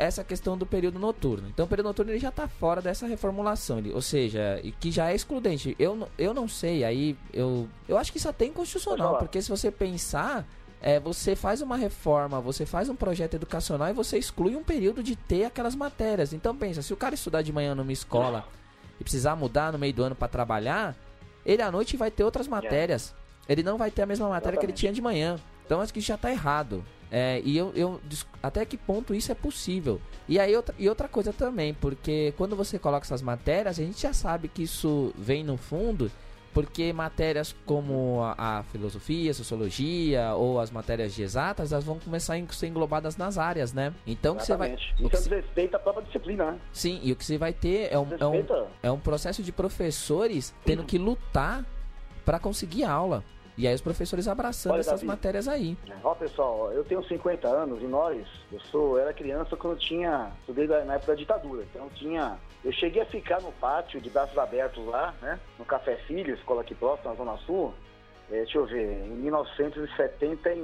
Speaker 1: essa questão do período noturno. Então, o período noturno ele já está fora dessa reformulação, ele, ou seja, que já é excludente. Eu, eu não sei, aí eu, eu acho que isso até é inconstitucional, porque se você pensar, é, você faz uma reforma, você faz um projeto educacional e você exclui um período de ter aquelas matérias. Então, pensa, se o cara estudar de manhã numa escola e precisar mudar no meio do ano para trabalhar, ele à noite vai ter outras matérias. Ele não vai ter a mesma matéria que ele tinha de manhã. Então, acho que já está errado. É, e eu, eu até que ponto isso é possível? E aí outra, e outra coisa também, porque quando você coloca essas matérias, a gente já sabe que isso vem no fundo porque matérias como a, a filosofia, a sociologia ou as matérias de exatas, elas vão começar a ser englobadas nas áreas, né? Então que você vai.
Speaker 4: Exatamente.
Speaker 1: o que
Speaker 4: Isso
Speaker 1: cê-
Speaker 4: desrespeita a própria disciplina, né?
Speaker 1: sim, e o que você vai ter é um, é um, é um processo de professores tendo que lutar para conseguir aula. E aí os professores abraçando
Speaker 4: Olha,
Speaker 1: essas
Speaker 4: Davi.
Speaker 1: matérias aí.
Speaker 4: Ó, pessoal, eu tenho 50 anos e nós, eu sou, eu era criança quando tinha, estudei na na época da ditadura, então tinha, eu cheguei a ficar no pátio de braços abertos lá, né, no Café Filho, escola aqui próxima, na Zona Sul, é, deixa eu ver, em 1970 e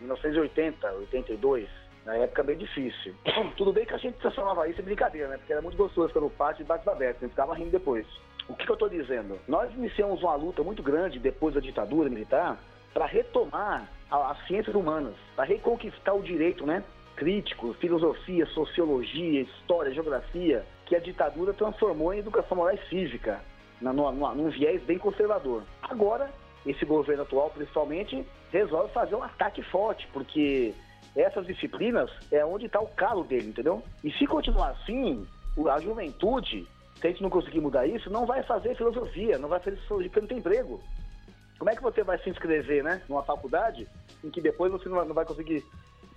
Speaker 4: 1980, 82, na época bem difícil. Tudo bem que a gente transformava isso em brincadeira, né, porque era muito gostoso ficar no pátio de braços abertos, a gente ficava rindo depois. O que, que eu estou dizendo? Nós iniciamos uma luta muito grande depois da ditadura militar para retomar as ciências humanas, para reconquistar o direito, né? Crítico, filosofia, sociologia, história, geografia, que a ditadura transformou em educação moral e cívica, na, numa- num viés bem conservador. Agora, esse governo atual, principalmente, resolve fazer um ataque forte, porque essas disciplinas é onde está o calo dele, entendeu? E se continuar assim, a juventude, se a gente não conseguir mudar isso, não vai fazer filosofia, não vai fazer sociologia, porque não tem emprego. Como é que você vai se inscrever, né, numa faculdade em que depois você não vai, conseguir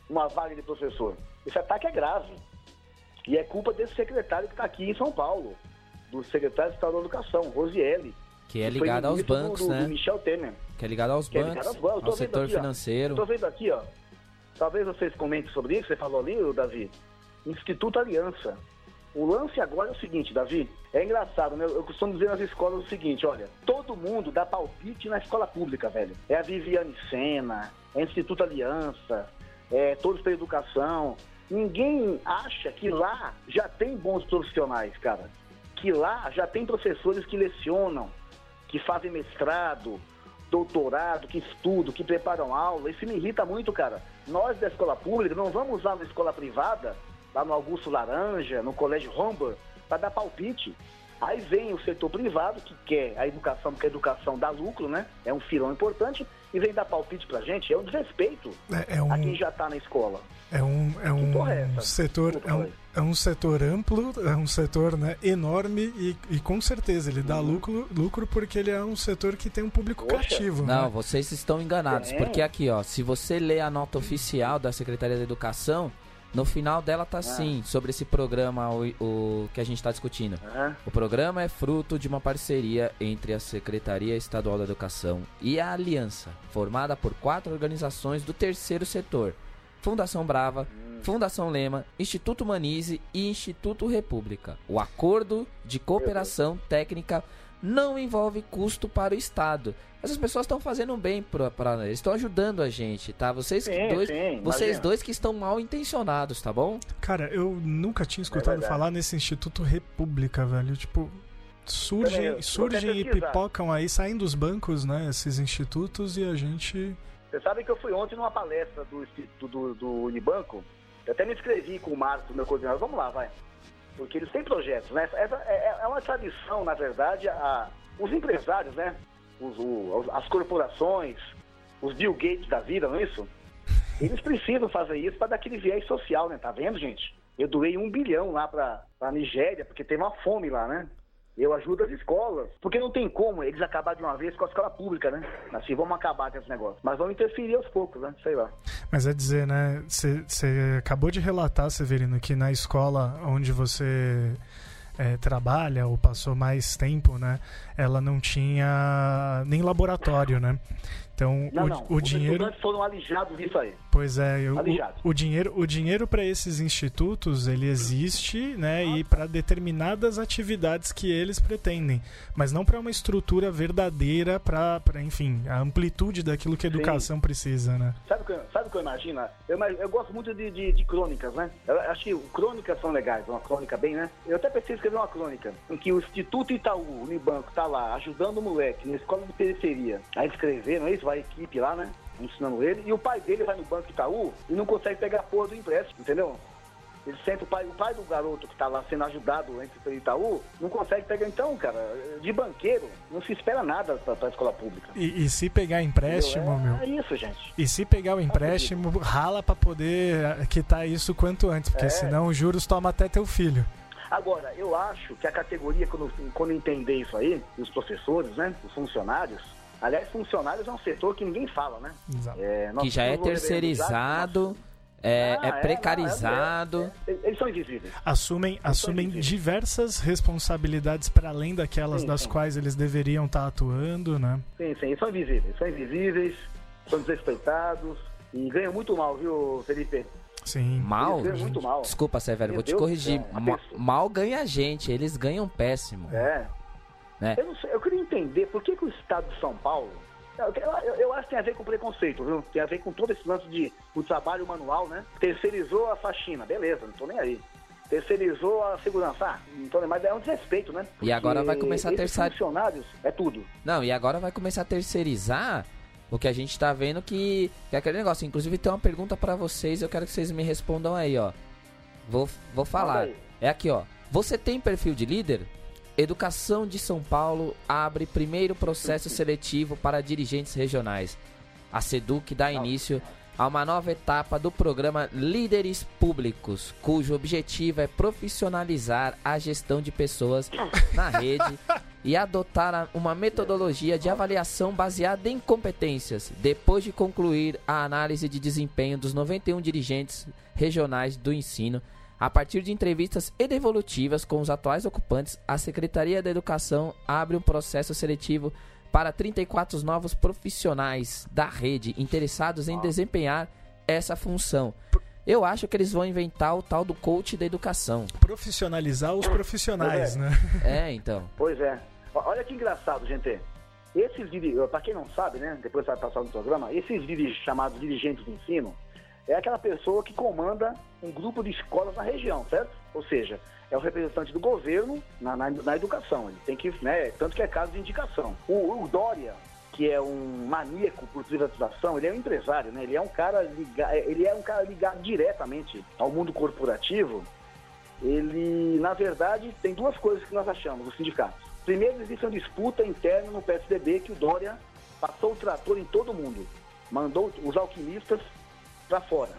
Speaker 4: uma vaga de professor? Esse ataque é grave. E é culpa desse secretário que está aqui em São Paulo, do secretário de Estado da Educação, Rosielli.
Speaker 1: Que é
Speaker 4: que
Speaker 1: ligado aos
Speaker 4: ministro do-
Speaker 1: bancos,
Speaker 4: do,
Speaker 1: né?
Speaker 4: do Michel Temer.
Speaker 1: Que é ligado aos
Speaker 4: Que é
Speaker 1: bancos,
Speaker 4: ligado aos bancos.
Speaker 1: Ao setor
Speaker 4: aqui,
Speaker 1: financeiro.
Speaker 4: Estou vendo aqui, ó. Talvez vocês comentem sobre isso, você falou ali, Davi. Instituto Aliança. O lance agora é o seguinte, Davi. É engraçado, né? Eu costumo dizer nas escolas o seguinte, olha, todo mundo dá palpite na escola pública, velho. É a Viviane Sena, é Instituto Aliança, é Todos pela Educação. Ninguém acha que lá já tem bons profissionais, cara. Que lá já tem professores que lecionam, que fazem mestrado, doutorado, que estudam, que preparam aula. Isso me irrita muito, cara. Nós da escola pública não vamos lá na escola privada, lá no Augusto Laranja, no Colégio Humber, para dar palpite. Aí vem o setor privado que quer a educação, porque a educação dá lucro, né? É um filão importante, e vem dar palpite pra gente. É um desrespeito
Speaker 2: É, é um,
Speaker 4: a quem já tá na escola.
Speaker 2: é um, é um
Speaker 4: porra é
Speaker 2: setor é um, é um setor amplo, é um setor né, enorme e, e com certeza ele dá
Speaker 4: Uhum.
Speaker 2: lucro, lucro porque ele é um setor que tem um público
Speaker 4: Poxa.
Speaker 2: cativo.
Speaker 1: Não,
Speaker 2: né?
Speaker 1: vocês estão enganados.
Speaker 4: É.
Speaker 1: Porque aqui, ó, se você lê a nota oficial da Secretaria da Educação, no final dela tá assim, sobre esse programa o, o que a gente está discutindo. O programa é fruto de uma parceria entre a Secretaria Estadual da Educação e a Aliança, formada por quatro organizações do terceiro setor: Fundação Brava, Fundação Lema, Instituto Manise e Instituto República. O acordo de cooperação técnica não envolve custo para o Estado. Essas pessoas estão fazendo um bem para eles estão ajudando a gente, tá? Vocês
Speaker 4: Sim,
Speaker 1: dois,
Speaker 4: sim,
Speaker 1: vocês
Speaker 4: imagina.
Speaker 1: dois que estão mal intencionados, tá bom?
Speaker 2: Cara, eu nunca tinha escutado
Speaker 4: verdade.
Speaker 2: falar nesse Instituto República, velho. Tipo, surgem,
Speaker 4: eu
Speaker 2: surgem e pipocam aí, saem dos bancos, né? Esses institutos e a gente.
Speaker 4: Você sabe que eu fui ontem numa palestra do Instituto do, do Unibanco. Eu até me inscrevi com o Marcos, meu coordenador. Vamos lá, vai. Porque eles têm projetos, né? Essa, é, é uma tradição, na verdade, a, os empresários, né? Os, o- as corporações, os Bill Gates da vida, não é isso? Eles precisam fazer isso para dar aquele viés social, né? Tá vendo, gente? Eu doei um bilhão lá pra, pra Nigéria, porque teve uma fome lá, né? Eu ajudo as escolas, porque não tem como eles acabar de uma vez com a escola pública, né? Assim, vamos acabar com esse negócio. Mas vamos interferir aos poucos, né? Sei lá.
Speaker 2: Mas é dizer, né? Você acabou de relatar, Severino, que na escola onde você é, trabalha ou passou mais tempo, né? Ela não tinha nem laboratório, né? Então
Speaker 4: Não,
Speaker 2: o,
Speaker 4: não.
Speaker 2: o
Speaker 4: Os
Speaker 2: dinheiro.
Speaker 4: estudantes foram alijados disso aí.
Speaker 2: Pois é, eu- o, o dinheiro, o dinheiro para esses institutos ele existe, né, e para determinadas atividades que eles pretendem, mas não para uma estrutura verdadeira para, enfim, a amplitude daquilo que a
Speaker 4: Sim.
Speaker 2: educação precisa, né?
Speaker 4: Sabe o que, eu- sabe o que eu imagino? Eu, eu gosto muito de, de- de crônicas, né? Eu acho que crônicas são legais, uma crônica bem, né? Eu até pensei em escrever uma crônica em que o Instituto Itaú, Unibanco, tá lá ajudando o moleque na escola de periferia a escrever, não é isso? Vai a equipe lá, né? Ensinando ele. E o pai dele vai no Banco Itaú e não consegue pegar a porra do empréstimo, entendeu? Ele sente o pai, o pai do garoto que tá lá sendo ajudado entre pelo Itaú, não consegue pegar. Então, cara, de banqueiro, não se espera nada pra, pra escola pública.
Speaker 2: E, e se pegar empréstimo,
Speaker 4: é,
Speaker 2: meu,
Speaker 4: é isso, gente.
Speaker 2: e se pegar o empréstimo, rala para poder eh, quitar isso quanto antes, porque
Speaker 4: É.
Speaker 2: senão os juros toma até teu filho.
Speaker 4: Agora, eu acho que a categoria, quando, quando entender isso aí, os professores, né, os funcionários, aliás, funcionários é um setor que ninguém fala, né?
Speaker 1: É, que já é terceirizado, é, ah, é, é precarizado.
Speaker 4: É, é, eles são invisíveis.
Speaker 2: Assumem, eles assumem invisíveis. diversas responsabilidades para além daquelas sim, das sim. quais eles deveriam estar atuando, né?
Speaker 4: Sim, sim, eles são invisíveis. São invisíveis, são desrespeitados e ganham muito mal, viu, Felipe?
Speaker 1: Sim. Mal?
Speaker 4: muito mal.
Speaker 1: Desculpa, Severo, vou Deus te corrigir. Ma mal ganha a gente, eles ganham péssimo.
Speaker 4: É. Né? Eu, sei, eu, queria entender por que, que o Estado de São Paulo eu, eu, eu, acho que tem a ver com preconceito, viu? Tem a ver com todo esse lance de o trabalho manual, né? Terceirizou a faxina, beleza, não tô nem aí. Terceirizou a segurança, ah, não tô nem mais, é um desrespeito, né?
Speaker 1: Porque e agora vai começar a terceirizar.
Speaker 4: funcionários é tudo.
Speaker 1: Não, e agora vai começar a terceirizar o que a gente tá vendo que, que é aquele negócio. Inclusive tem uma pergunta para vocês, eu quero que vocês me respondam aí, ó. Vou, vou falar. É aqui, ó. Você tem perfil de líder? Educação de São Paulo abre primeiro processo seletivo para dirigentes regionais. A SEDUC dá início a uma nova etapa do programa Líderes Públicos, cujo objetivo é profissionalizar a gestão de pessoas na rede e adotar uma metodologia de avaliação baseada em competências, depois de concluir a análise de desempenho dos 91 dirigentes regionais do ensino a partir de entrevistas e devolutivas com os atuais ocupantes, a Secretaria da Educação abre um processo seletivo para 34 novos profissionais da rede interessados em desempenhar essa função. Eu acho que eles vão inventar o tal do coach da educação.
Speaker 2: Profissionalizar os profissionais,
Speaker 4: é.
Speaker 2: né?
Speaker 1: É, então.
Speaker 4: Pois é. Olha que engraçado, gente. Esses para quem não sabe, né, depois vai passar no programa, esses chamados dirigentes do ensino, é aquela pessoa que comanda um grupo de escolas na região, certo? Ou seja, é o representante do governo na, na, na educação. Ele tem que, né, tanto que é caso de indicação. O, o, Dória, que é um maníaco por privatização, ele é um empresário, né? Ele é um cara ligado, ele é um cara ligado diretamente ao mundo corporativo. Ele, na verdade, tem duas coisas que nós achamos, os sindicatos. Primeiro, existe uma disputa interna no PSDB que o Dória passou o trator em todo mundo. Mandou os alquimistas para fora.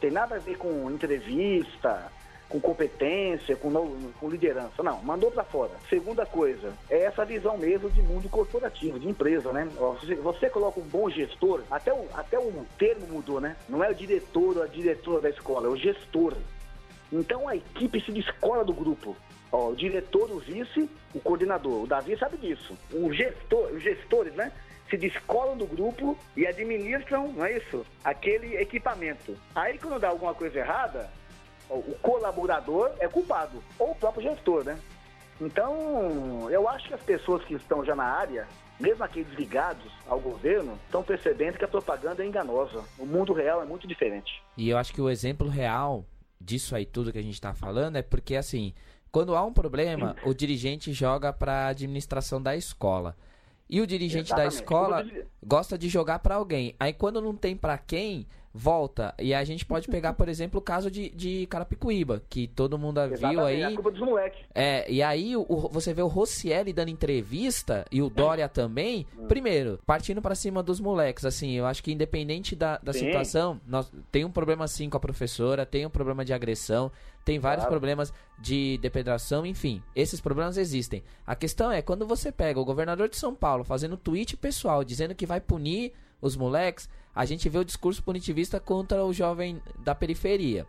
Speaker 4: Tem nada a ver com entrevista, com competência, com, com liderança. Não, mandou para fora. Segunda coisa, é essa visão mesmo de mundo corporativo, de empresa, né? Você, você, coloca um bom gestor, até o, até o termo mudou, né? Não é o diretor ou a diretora da escola, é o gestor. Então a equipe se descola do grupo. Ó, o diretor, o vice, o coordenador. O Davi sabe disso. O gestor, os gestores, né? Se descolam do grupo e administram, não é isso? Aquele equipamento. Aí quando dá alguma coisa errada, o colaborador é culpado, ou o próprio gestor, né? Então, eu acho que as pessoas que estão já na área, mesmo aqueles ligados ao governo, estão percebendo que a propaganda é enganosa. O mundo real é muito diferente.
Speaker 1: E eu acho que o exemplo real disso aí tudo que a gente está falando é porque, assim, quando há um problema, o dirigente joga para a administração da escola. E o dirigente Exatamente. da escola gosta de jogar para alguém. Aí quando não tem para quem, volta. E a gente pode pegar, por exemplo, o caso de, de Carapicuíba, que todo mundo Exatamente, viu aí. É
Speaker 4: a culpa dos moleques.
Speaker 1: É, e aí o, você vê o Rossielli dando entrevista e o Dória também. Hum. Primeiro, partindo para cima dos moleques, assim, eu acho que independente da, da situação, nós, tem um problema sim com a professora, tem um problema de agressão, tem vários claro. problemas de depredação, enfim, esses problemas existem. A questão é, quando você pega o governador de São Paulo fazendo tweet pessoal dizendo que vai punir os moleques, a gente vê o discurso punitivista contra o jovem da periferia.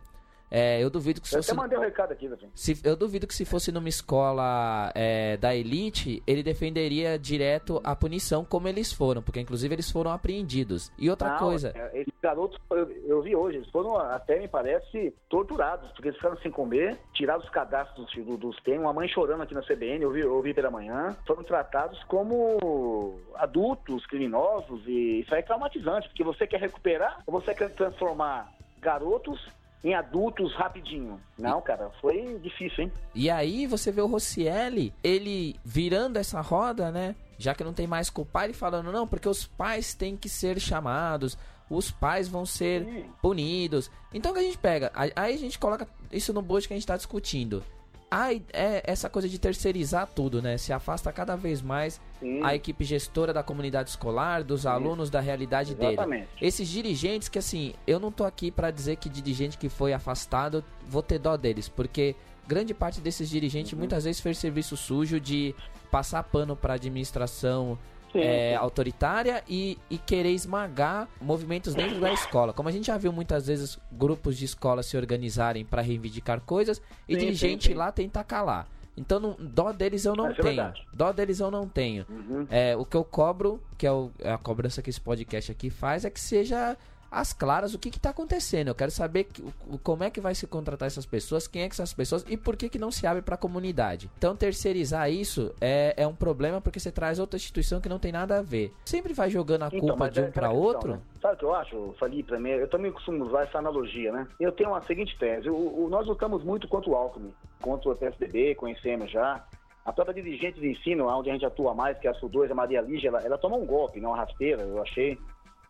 Speaker 1: É, eu duvido que se
Speaker 4: eu
Speaker 1: fosse.
Speaker 4: Eu mandei um recado aqui,
Speaker 1: se, Eu duvido que se fosse numa escola é, da elite, ele defenderia direto a punição como eles foram, porque inclusive eles foram apreendidos. E outra
Speaker 4: Não,
Speaker 1: coisa.
Speaker 4: É, esses garotos, eu, eu, vi hoje, eles foram até, me parece, torturados, porque eles ficaram sem comer, tirados os cadastros dos, dos tem uma mãe chorando aqui na CBN, eu vi, eu vi pela manhã, foram tratados como adultos criminosos, e isso aí é traumatizante, porque você quer recuperar ou você quer transformar garotos em adultos rapidinho. Não, cara, foi difícil, hein?
Speaker 1: E aí você vê o Rossielli, ele virando essa roda, né? Já que não tem mais culpar, ele falando, não, porque os pais têm que ser chamados, os pais vão ser Sim. punidos. Então o que a gente pega? Aí a gente coloca isso no bojo que a gente está discutindo a, é essa coisa de terceirizar tudo, né? Se afasta cada vez mais Sim. a equipe gestora da comunidade escolar, dos Sim. alunos, da realidade Exatamente. dele. Esses dirigentes que, assim, eu não tô aqui para dizer que dirigente que foi afastado, vou ter dó deles, porque grande parte desses dirigentes uhum. muitas vezes fez serviço sujo de passar pano para administração é, sim. autoritária e, e, querer esmagar movimentos dentro da escola. Como a gente já viu muitas vezes grupos de escola se organizarem para reivindicar coisas e sim, dirigente lá tentar calar. Então, não, dó deles eu não Mas é tenho. É dó deles eu não tenho. Uhum. É, o que eu cobro, que é o, a cobrança que esse podcast aqui faz, é que seja as claras o que está acontecendo. Eu quero saber que, como é que vai se contratar essas pessoas, quem é que são essas pessoas e por que, que não se abre para a comunidade. Então, terceirizar isso é, é um problema porque você traz outra instituição que não tem nada a ver. Sempre vai jogando a então, culpa de um é para outro. Né?
Speaker 4: Sabe o que eu acho, Felipe? Eu também costumo usar essa analogia, né? Eu tenho a seguinte tese: o, o, nós lutamos muito contra o Alckmin, contra o PSDB, conhecemos já. A própria dirigente de ensino, onde a gente atua mais, que é a SU2, a Maria Lígia, ela, ela tomou um golpe, não uma rasteira, eu achei.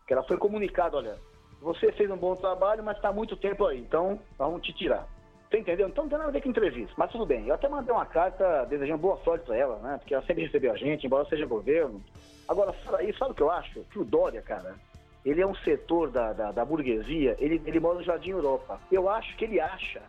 Speaker 4: Que ela foi comunicada, olha, você fez um bom trabalho, mas está muito tempo aí, então vamos te tirar. Você entendeu? Então não tem nada a ver com entrevista. Mas tudo bem. Eu até mandei uma carta desejando boa sorte para ela, né? Porque ela sempre recebeu a gente, embora seja governo. Agora, fora isso, sabe o que eu acho? Que o Dória, cara, ele é um setor da, da, da burguesia, ele, ele mora no Jardim Europa. Eu acho que ele acha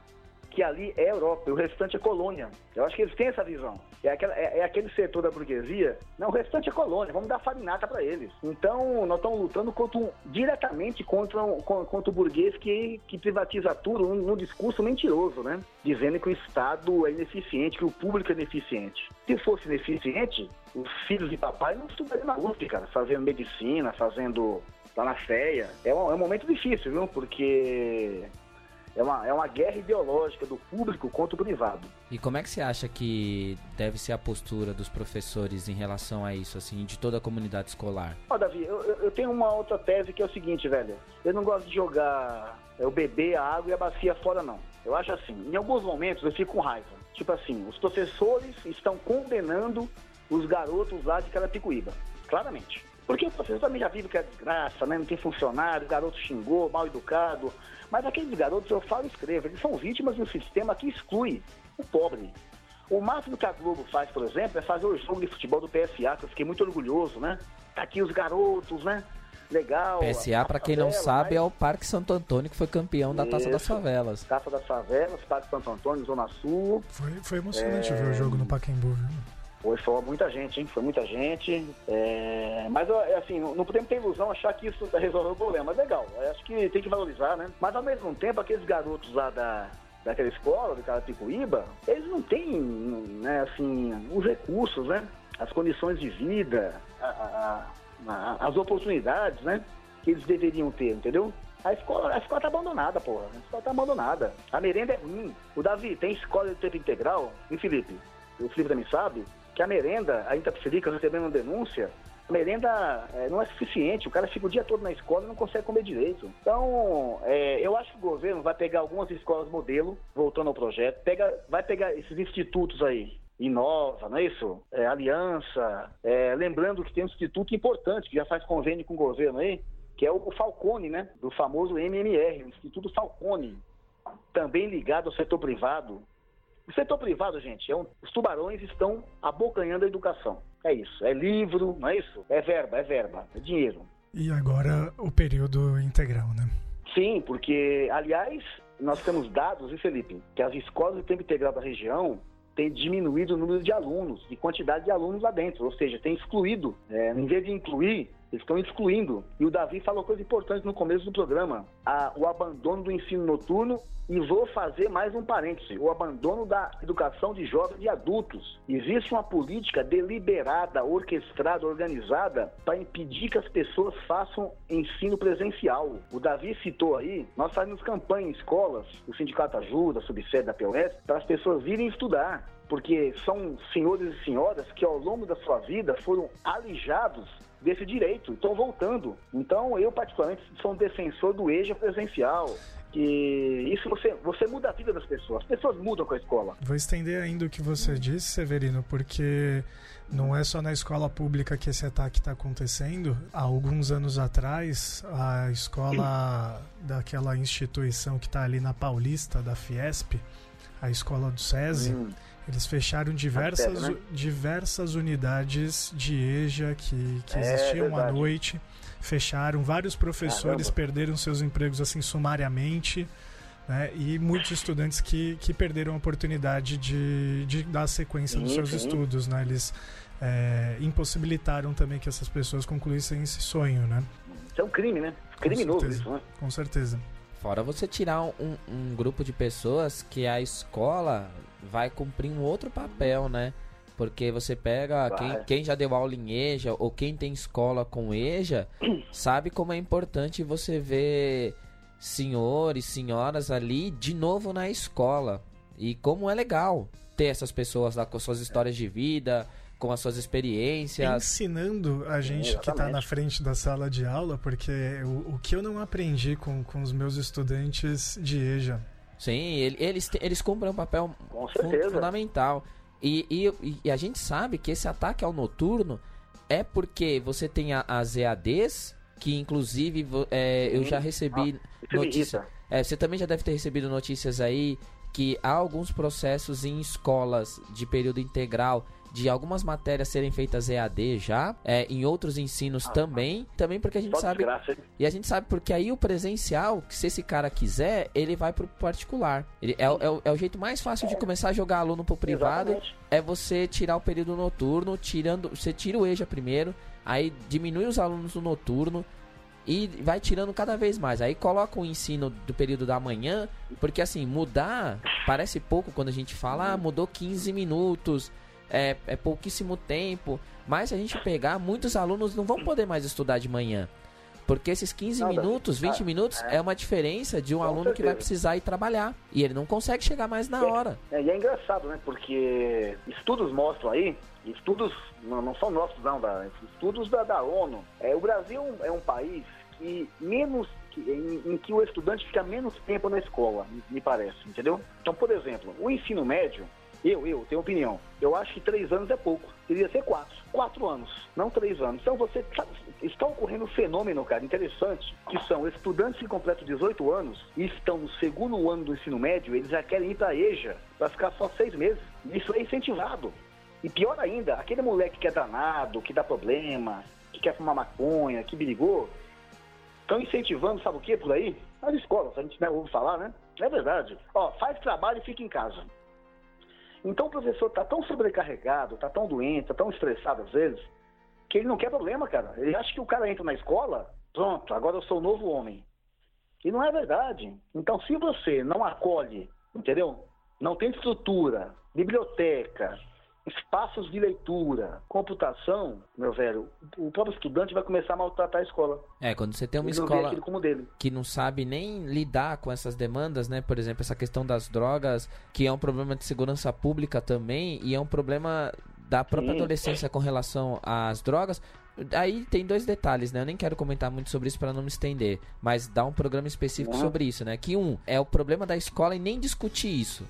Speaker 4: que ali é Europa o restante é colônia. Eu acho que eles têm essa visão. É, aquela, é, é aquele setor da burguesia, não, o restante é colônia, vamos dar farinata para eles. Então, nós estamos lutando contra um, diretamente contra, um, contra o burguês que, que privatiza tudo num, discurso mentiroso, né? Dizendo que o Estado é ineficiente, que o público é ineficiente. Se fosse ineficiente, os filhos de papai não estudariam na USP, cara, fazendo medicina, fazendo lá na FEA. É um, é um momento difícil, viu? Porque é uma, é uma guerra ideológica do público contra o privado.
Speaker 1: E como é que você acha que deve ser a postura dos professores em relação a isso, assim, de toda a comunidade escolar?
Speaker 4: Ó, oh, Davi, eu, eu tenho uma outra tese que é o seguinte, velho. Eu não gosto de jogar é, o bebê, a água e a bacia fora, não. Eu acho assim, em alguns momentos eu fico com raiva. Tipo assim, os professores estão condenando os garotos lá de Carapicuíba. Claramente. Porque o professor também já vive que é desgraça, né? Não tem funcionário, o garoto xingou, mal educado. Mas aqueles garotos, eu falo e escrevo, eles são vítimas de um sistema que exclui o pobre. O máximo que a Globo faz, por exemplo, é fazer o jogo de futebol do PSA, que eu fiquei muito orgulhoso, né? Tá aqui os garotos, né? Legal.
Speaker 1: PSA, para quem não sabe, mas... é o Parque Santo Antônio, que foi campeão da Taça das Favelas.
Speaker 4: Taça das Favelas, Parque Santo Antônio, Zona Sul.
Speaker 2: Foi, foi emocionante é... ver o jogo no Pacaembu, viu?
Speaker 4: Foi, foi muita gente, hein? Foi muita gente. É... Mas, assim, não podemos ter ilusão achar que isso resolveu o problema. Legal, acho que tem que valorizar, né? Mas, ao mesmo tempo, aqueles garotos lá da, daquela escola, do Carapicuíba, eles não têm, né, assim, os recursos, né? As condições de vida, a, a, a, as oportunidades, né? Que eles deveriam ter, entendeu? A escola, a escola tá abandonada, porra. A escola tá abandonada. A merenda é ruim. O Davi, tem escola de tempo integral? E Felipe? O Felipe também sabe? Que a merenda, a Itapsirica recebendo uma denúncia, a merenda é, não é suficiente, o cara fica o dia todo na escola e não consegue comer direito. Então, é, eu acho que o governo vai pegar algumas escolas modelo, voltando ao projeto, pega, vai pegar esses institutos aí, Inova, não é isso? É, Aliança, é, lembrando que tem um instituto importante que já faz convênio com o governo aí, que é o Falcone, né? Do famoso MMR, o Instituto Falcone, também ligado ao setor privado, o setor privado, gente, é um, os tubarões estão abocanhando a educação. É isso. É livro, não é isso? É verba, é verba, é dinheiro.
Speaker 2: E agora o período integral, né?
Speaker 4: Sim, porque, aliás, nós temos dados, e Felipe, que as escolas de tempo integral da região têm diminuído o número de alunos, de quantidade de alunos lá dentro, ou seja, tem excluído. É, em vez de incluir, eles estão excluindo. E o Davi falou coisa importante no começo do programa: a, o abandono do ensino noturno. E vou fazer mais um parêntese: o abandono da educação de jovens e adultos. Existe uma política deliberada, orquestrada, organizada para impedir que as pessoas façam ensino presencial. O Davi citou aí: nós fazemos campanha em escolas, o Sindicato Ajuda, a subsede da POS, para as pessoas virem estudar porque são senhores e senhoras que ao longo da sua vida foram alijados desse direito, estão voltando. Então, eu particularmente sou um defensor do EJA presencial, que isso você, você muda a vida das pessoas. As pessoas mudam com a escola.
Speaker 2: Vou estender ainda o que você disse, Severino, porque não é só na escola pública que esse ataque está acontecendo. Há alguns anos atrás, a escola daquela instituição que está ali na Paulista, da Fiesp, a escola do SESI, hum. Eles fecharam diversas, né? diversas unidades de EJA que, que é, existiam à noite. Fecharam, vários professores Caramba. perderam seus empregos assim sumariamente. né? E muitos estudantes que, que perderam a oportunidade de, de dar sequência nos seus estudos, né? Eles é, impossibilitaram também que essas pessoas concluíssem esse sonho, né?
Speaker 4: Isso é um crime, né? Criminoso isso, né?
Speaker 2: Com certeza.
Speaker 1: Fora você tirar um, um grupo de pessoas que a escola vai cumprir um outro papel, né? Porque você pega quem, quem, já deu aula em EJA ou quem tem escola com EJA, sabe como é importante você ver senhores, senhoras ali de novo na escola. E como é legal ter essas pessoas lá com suas histórias de vida, com as suas experiências.
Speaker 2: Ensinando a gente que está na frente da sala de aula, porque o, o que eu não aprendi com, com os meus estudantes de EJA.
Speaker 1: Sim, eles, eles cumprem um papel fundamental. E, e, e, a gente sabe que esse ataque ao noturno é porque você tem a, as EADs que inclusive é, eu já recebi ah, notícias. É, você também já deve ter recebido notícias aí que há alguns processos em escolas de período integral de algumas matérias serem feitas EAD já, é, em outros ensinos ah, também, também porque a gente sabe desgraça, e a gente sabe porque aí o presencial, se esse cara quiser, ele vai pro particular. Ele é, é, é o jeito mais fácil de começar a jogar aluno pro privado, Exatamente. é você tirar o período noturno, tirando, você tira o EJA primeiro, aí diminui os alunos no noturno e vai tirando cada vez mais. Aí coloca o ensino do período da manhã, porque assim, mudar parece pouco quando a gente fala, ah, mudou 15 minutos, é, é pouquíssimo tempo, mas se a gente pegar, muitos alunos não vão poder mais estudar de manhã. Porque esses 15 Nada, minutos, 20 ah, minutos é. é. uma diferença de um Com aluno certeza. que vai precisar ir trabalhar. E ele não consegue chegar mais na hora.
Speaker 4: É, e é engraçado, né? Porque estudos mostram aí, estudos não, não são nossos não, da, estudos da, da ONU. É, o Brasil é um país que menos em, em, que o estudante fica menos tempo na escola, me parece, entendeu? Então, por exemplo, o ensino médio, eu, eu tenho opinião. Eu acho que três anos é pouco. Deveria ser quatro. Quatro anos, não três anos. Então você tá, está ocorrendo um fenômeno, cara, interessante, que são estudantes que completam 18 anos e estão no segundo ano do ensino médio, eles já querem ir para a EJA para ficar só seis meses. Isso é incentivado. E pior ainda, aquele moleque que é danado, que dá problema, que quer fumar maconha, que brigou, estão incentivando, sabe o que por aí? As escolas, a gente não ouve falar, né? É verdade. Ó, faz trabalho e fica em casa. Então o professor está tão sobrecarregado, está tão doente, está tão estressado às vezes, que ele não quer problema, cara. Ele acha que o cara entra na escola, pronto, agora eu sou o novo homem. E não é verdade. Então se você não acolhe, entendeu? Não tem estrutura, biblioteca, espaços de leitura, computação, meu velho, o próprio estudante vai começar a maltratar a escola.
Speaker 1: É, quando você tem uma escola que não sabe nem lidar com essas demandas, né? Por exemplo, essa questão das drogas, que é um problema de segurança pública também, e é um problema da própria Sim. adolescência com relação às drogas. Aí tem dois detalhes, né? Eu nem quero comentar muito sobre isso para não me estender, mas dá um programa específico uhum. sobre isso, né? Que um é o problema da escola e nem discutir isso.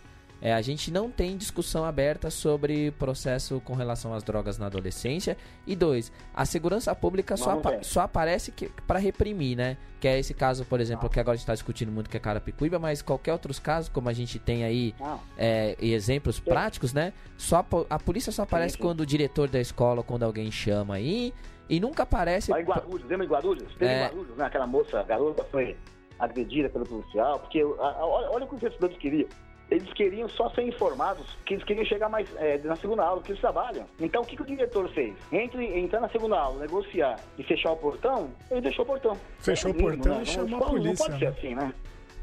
Speaker 1: É, a gente não tem discussão aberta sobre processo com relação às drogas na adolescência. E dois, a segurança pública só, apa só aparece para reprimir, né? Que é esse caso, por exemplo, que agora a gente está discutindo muito que é Carapicuíba, mas qualquer outros casos, como a gente tem aí é, exemplos práticos, né? Só a, polícia só aparece quando o diretor da escola, quando alguém chama aí. E nunca aparece.
Speaker 4: Lá em Guarulhos, lembra em Guarulhos? Teve é... em Guarulhos, né? Aquela moça, garota foi agredida pelo policial, porque olha, olha o que os estudantes queriam eles queriam só ser informados, que eles queriam chegar mais é, na segunda aula, que eles trabalham. Então, o que, que o diretor fez? Entre entrar na segunda aula, negociar e fechar o portão, ele deixou o portão.
Speaker 2: Fechou é o portão né? e chamou a polícia. Não
Speaker 4: pode ser assim, né?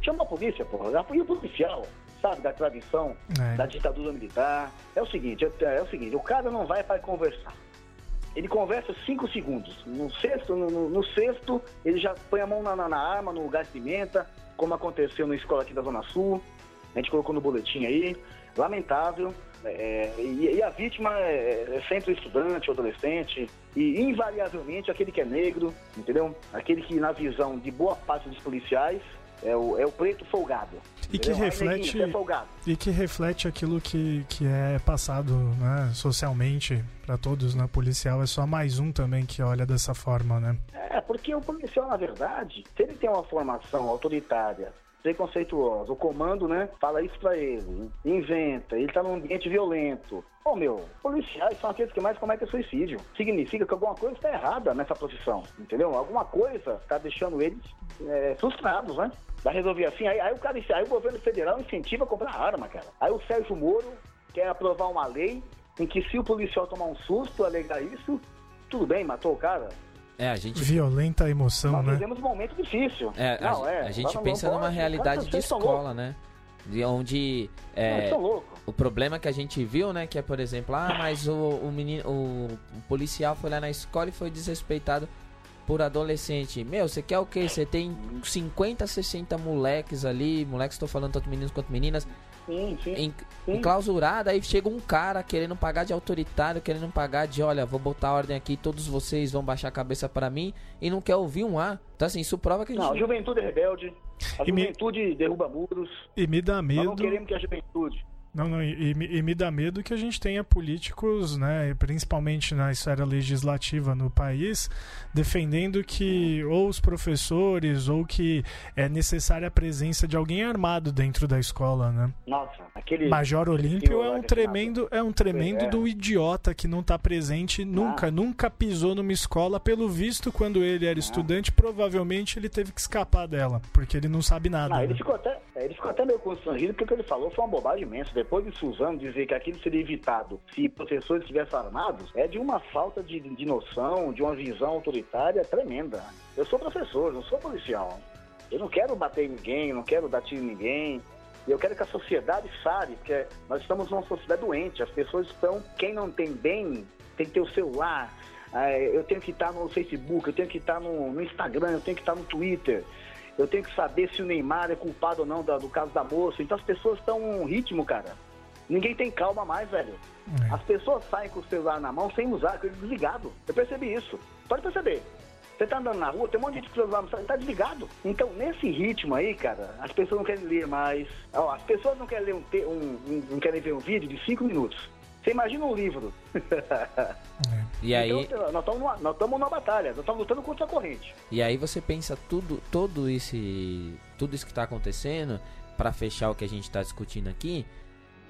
Speaker 4: Chama a polícia, porra. E o policial, sabe, da tradição, é. da ditadura militar. É o seguinte, é, é, o seguinte, o cara não vai para conversar. Ele conversa cinco segundos. No sexto, no, no, no sexto, ele já põe a mão na, na, na arma, no gás de pimenta, como aconteceu na escola aqui da Zona Sul. A gente colocou no boletim aí, lamentável. É, e, e, a vítima é, é sempre estudante, adolescente, e invariavelmente aquele que é negro, entendeu? Aquele que, na visão de boa parte dos policiais, é o, é o preto folgado.
Speaker 2: E que, reflete, é e que reflete aquilo que, que é passado né, socialmente para todos, né? Policial é só mais um também que olha dessa forma, né?
Speaker 4: É, porque o policial, na verdade, se ele tem uma formação autoritária, preconceituosa. O comando, né, fala isso pra ele, inventa, ele tá num ambiente violento. Ô meu, policiais são aqueles que mais cometem suicídio. Significa que alguma coisa está errada nessa profissão, entendeu? Alguma coisa está deixando eles é, frustrados, né? Vai resolver assim, aí, aí, o cara, aí o governo federal incentiva a comprar arma, cara. Aí o Sérgio Moro quer aprovar uma lei em que se o policial tomar um susto, alegar isso, tudo bem, matou o cara,
Speaker 2: é, a gente... Violenta emoção,
Speaker 4: Nós
Speaker 2: né?
Speaker 4: vivemos um momento difícil.
Speaker 1: É,
Speaker 4: não,
Speaker 1: a,
Speaker 4: é,
Speaker 1: a gente pensa numa pode, realidade de escola, né? De onde é,
Speaker 4: não,
Speaker 1: o problema que a gente viu, né, que é por exemplo, ah, mas o, o menino, o, o policial foi lá na escola e foi desrespeitado por adolescente. Meu, você quer o quê? Você tem 50, 60 moleques ali, moleques estou falando tanto meninos quanto meninas,
Speaker 4: sim, sim,
Speaker 1: em, sim. enclausurada, aí chega um cara querendo pagar de autoritário, querendo pagar de, olha, vou botar ordem aqui, todos vocês vão baixar a cabeça para mim e não quer ouvir um A. Então assim, isso prova que a gente...
Speaker 4: Não, a juventude é rebelde, a e juventude me... derruba muros.
Speaker 2: E me dá medo... Nós
Speaker 4: não queremos que a juventude
Speaker 2: não, não, e, e, me dá medo que a gente tenha políticos, né, principalmente na esfera legislativa no país, defendendo que ou os professores ou que é necessária a presença de alguém armado dentro da escola, né?
Speaker 4: Nossa, aquele
Speaker 2: Major Olímpio é um tremendo, é um tremendo é. do idiota que não está presente nunca, ah. nunca pisou numa escola. Pelo visto, quando ele era ah. estudante, provavelmente ele teve que escapar dela, porque ele não sabe nada.
Speaker 4: Ah, né? ele, ficou até, ele ficou até meio constrangido porque o que ele falou foi uma bobagem imensa depois de Suzano dizer que aquilo seria evitado se professores estivessem armados, é de uma falta de, de noção, de uma visão autoritária tremenda. Eu sou professor, não sou policial. Eu não quero bater em ninguém, não quero dar tiro em ninguém. Eu quero que a sociedade sare, porque nós estamos numa sociedade doente. As pessoas estão, quem não tem bem, tem que ter o celular. É, eu tenho que estar no Facebook, eu tenho que estar no Instagram, eu tenho que estar no Twitter eu tenho que saber se o Neymar é culpado ou não do, do caso da moça. Então as pessoas estão um ritmo, cara. Ninguém tem calma mais, velho. É. As pessoas saem com o celular na mão sem usar, desligado. Eu percebi isso. Pode perceber. Você tá andando na rua, tem um monte de gente com o celular, tá desligado. Então, nesse ritmo aí, cara, as pessoas não querem ler mais. Ó, as pessoas não querem ler um, um, um, não querem ver um vídeo de cinco minutos. Você imagina um livro.
Speaker 1: É. E aí...
Speaker 4: Então, nós estamos numa, numa batalha, nós estamos lutando contra a corrente.
Speaker 1: E aí você pensa tudo, todo esse, tudo isso que está acontecendo, para fechar o que a gente está discutindo aqui,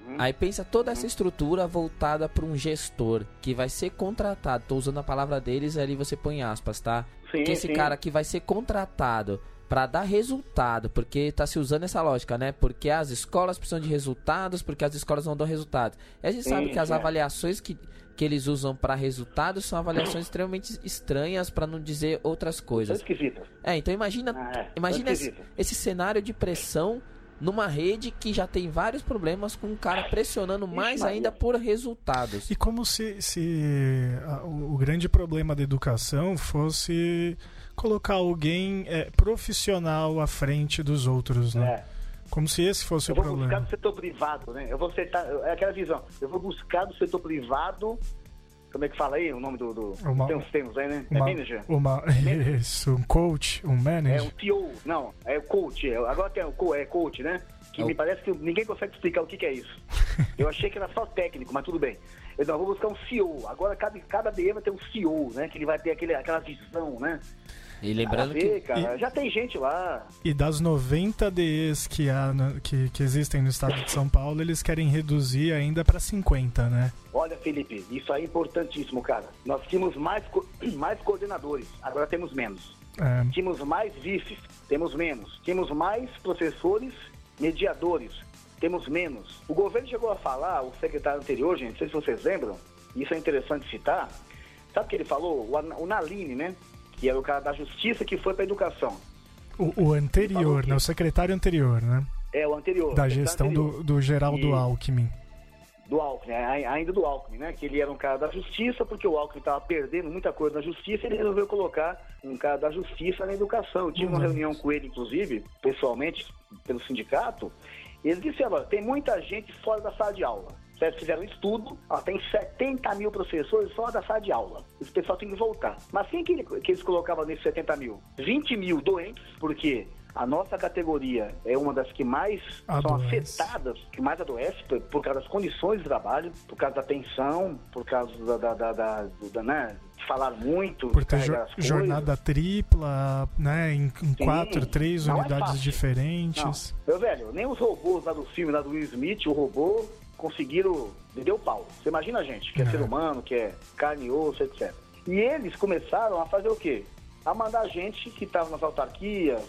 Speaker 1: uhum. aí pensa toda essa uhum. estrutura voltada para um gestor que vai ser contratado. Tô usando a palavra deles, ali você põe aspas, tá? Sim, que esse sim. cara que vai ser contratado para dar resultado, porque está se usando essa lógica, né? Porque as escolas precisam de resultados, porque as escolas não dão resultados. E a gente Sim, sabe que as é. avaliações que, que eles usam para resultados são avaliações extremamente estranhas, para não dizer outras coisas. É, então imagina, ah, é. imagina esse, esse cenário de pressão numa rede que já tem vários problemas com o cara pressionando mais ainda por resultados.
Speaker 2: E como se, se a, o, o grande problema da educação fosse colocar alguém é, profissional à frente dos outros, né? É. Como se esse fosse
Speaker 4: o
Speaker 2: problema. Eu vou
Speaker 4: buscar do setor privado, né? Eu vou aceitar, é aquela visão. Eu vou buscar do setor privado como é que fala aí o nome do. do uma, tem uns termos aí, né? É
Speaker 2: uma,
Speaker 4: é manager?
Speaker 2: Uma, isso, um coach, um manager.
Speaker 4: É um TO, não, é o coach. É, agora tem o é coach, né? Que é me parece que ninguém consegue explicar o que, que é isso. Eu achei que era só técnico, mas tudo bem. Eu não, vou buscar um CEO. Agora cada, cada DE vai ter um CEO, né? Que ele vai ter aquele, aquela visão, né?
Speaker 1: E lembrando ver,
Speaker 4: que. Cara,
Speaker 1: e,
Speaker 4: já tem gente lá.
Speaker 2: E das 90 DEs que, há, que, que existem no estado de São Paulo, eles querem reduzir ainda para 50, né?
Speaker 4: Olha, Felipe, isso aí é importantíssimo, cara. Nós tínhamos mais, mais coordenadores, agora temos menos. É. Tínhamos mais vices, temos menos. Tínhamos mais professores, mediadores, temos menos. O governo chegou a falar, o secretário anterior, gente, não sei se vocês lembram, isso é interessante citar. Sabe o que ele falou? O, o Naline, né? Que era o cara da justiça que foi para educação.
Speaker 2: O, o anterior, né? O secretário anterior, né?
Speaker 4: É, o anterior.
Speaker 2: Da gestão anterior. Do, do Geraldo e... Alckmin.
Speaker 4: Do Alckmin, é, ainda do Alckmin, né? Que ele era um cara da justiça, porque o Alckmin estava perdendo muita coisa na justiça, ele resolveu colocar um cara da justiça na educação. Eu tive uma reunião com ele, inclusive, pessoalmente, pelo sindicato, e ele disse, olha, tem muita gente fora da sala de aula certo? fizeram um estudo, ó, tem 70 mil professores só da sala de aula. Esse pessoal tem que voltar. Mas quem que, que eles colocavam nesses 70 mil? 20 mil doentes, porque a nossa categoria é uma das que mais adoece. são afetadas, que mais adoece por, por, causa das condições de trabalho, por causa da tensão, por causa da, da, da, da, da né? falar muito.
Speaker 2: Por ter jo jornada tripla, né? Em, em quatro, três é unidades é diferentes.
Speaker 4: Não. Meu velho, nem os robôs lá do filme, lá do Will Smith, o robô conseguiram. Deu pau. Você imagina a gente, que é, é ser humano, que é carne e osso, etc. E eles começaram a fazer o quê? A mandar gente que estava nas autarquias,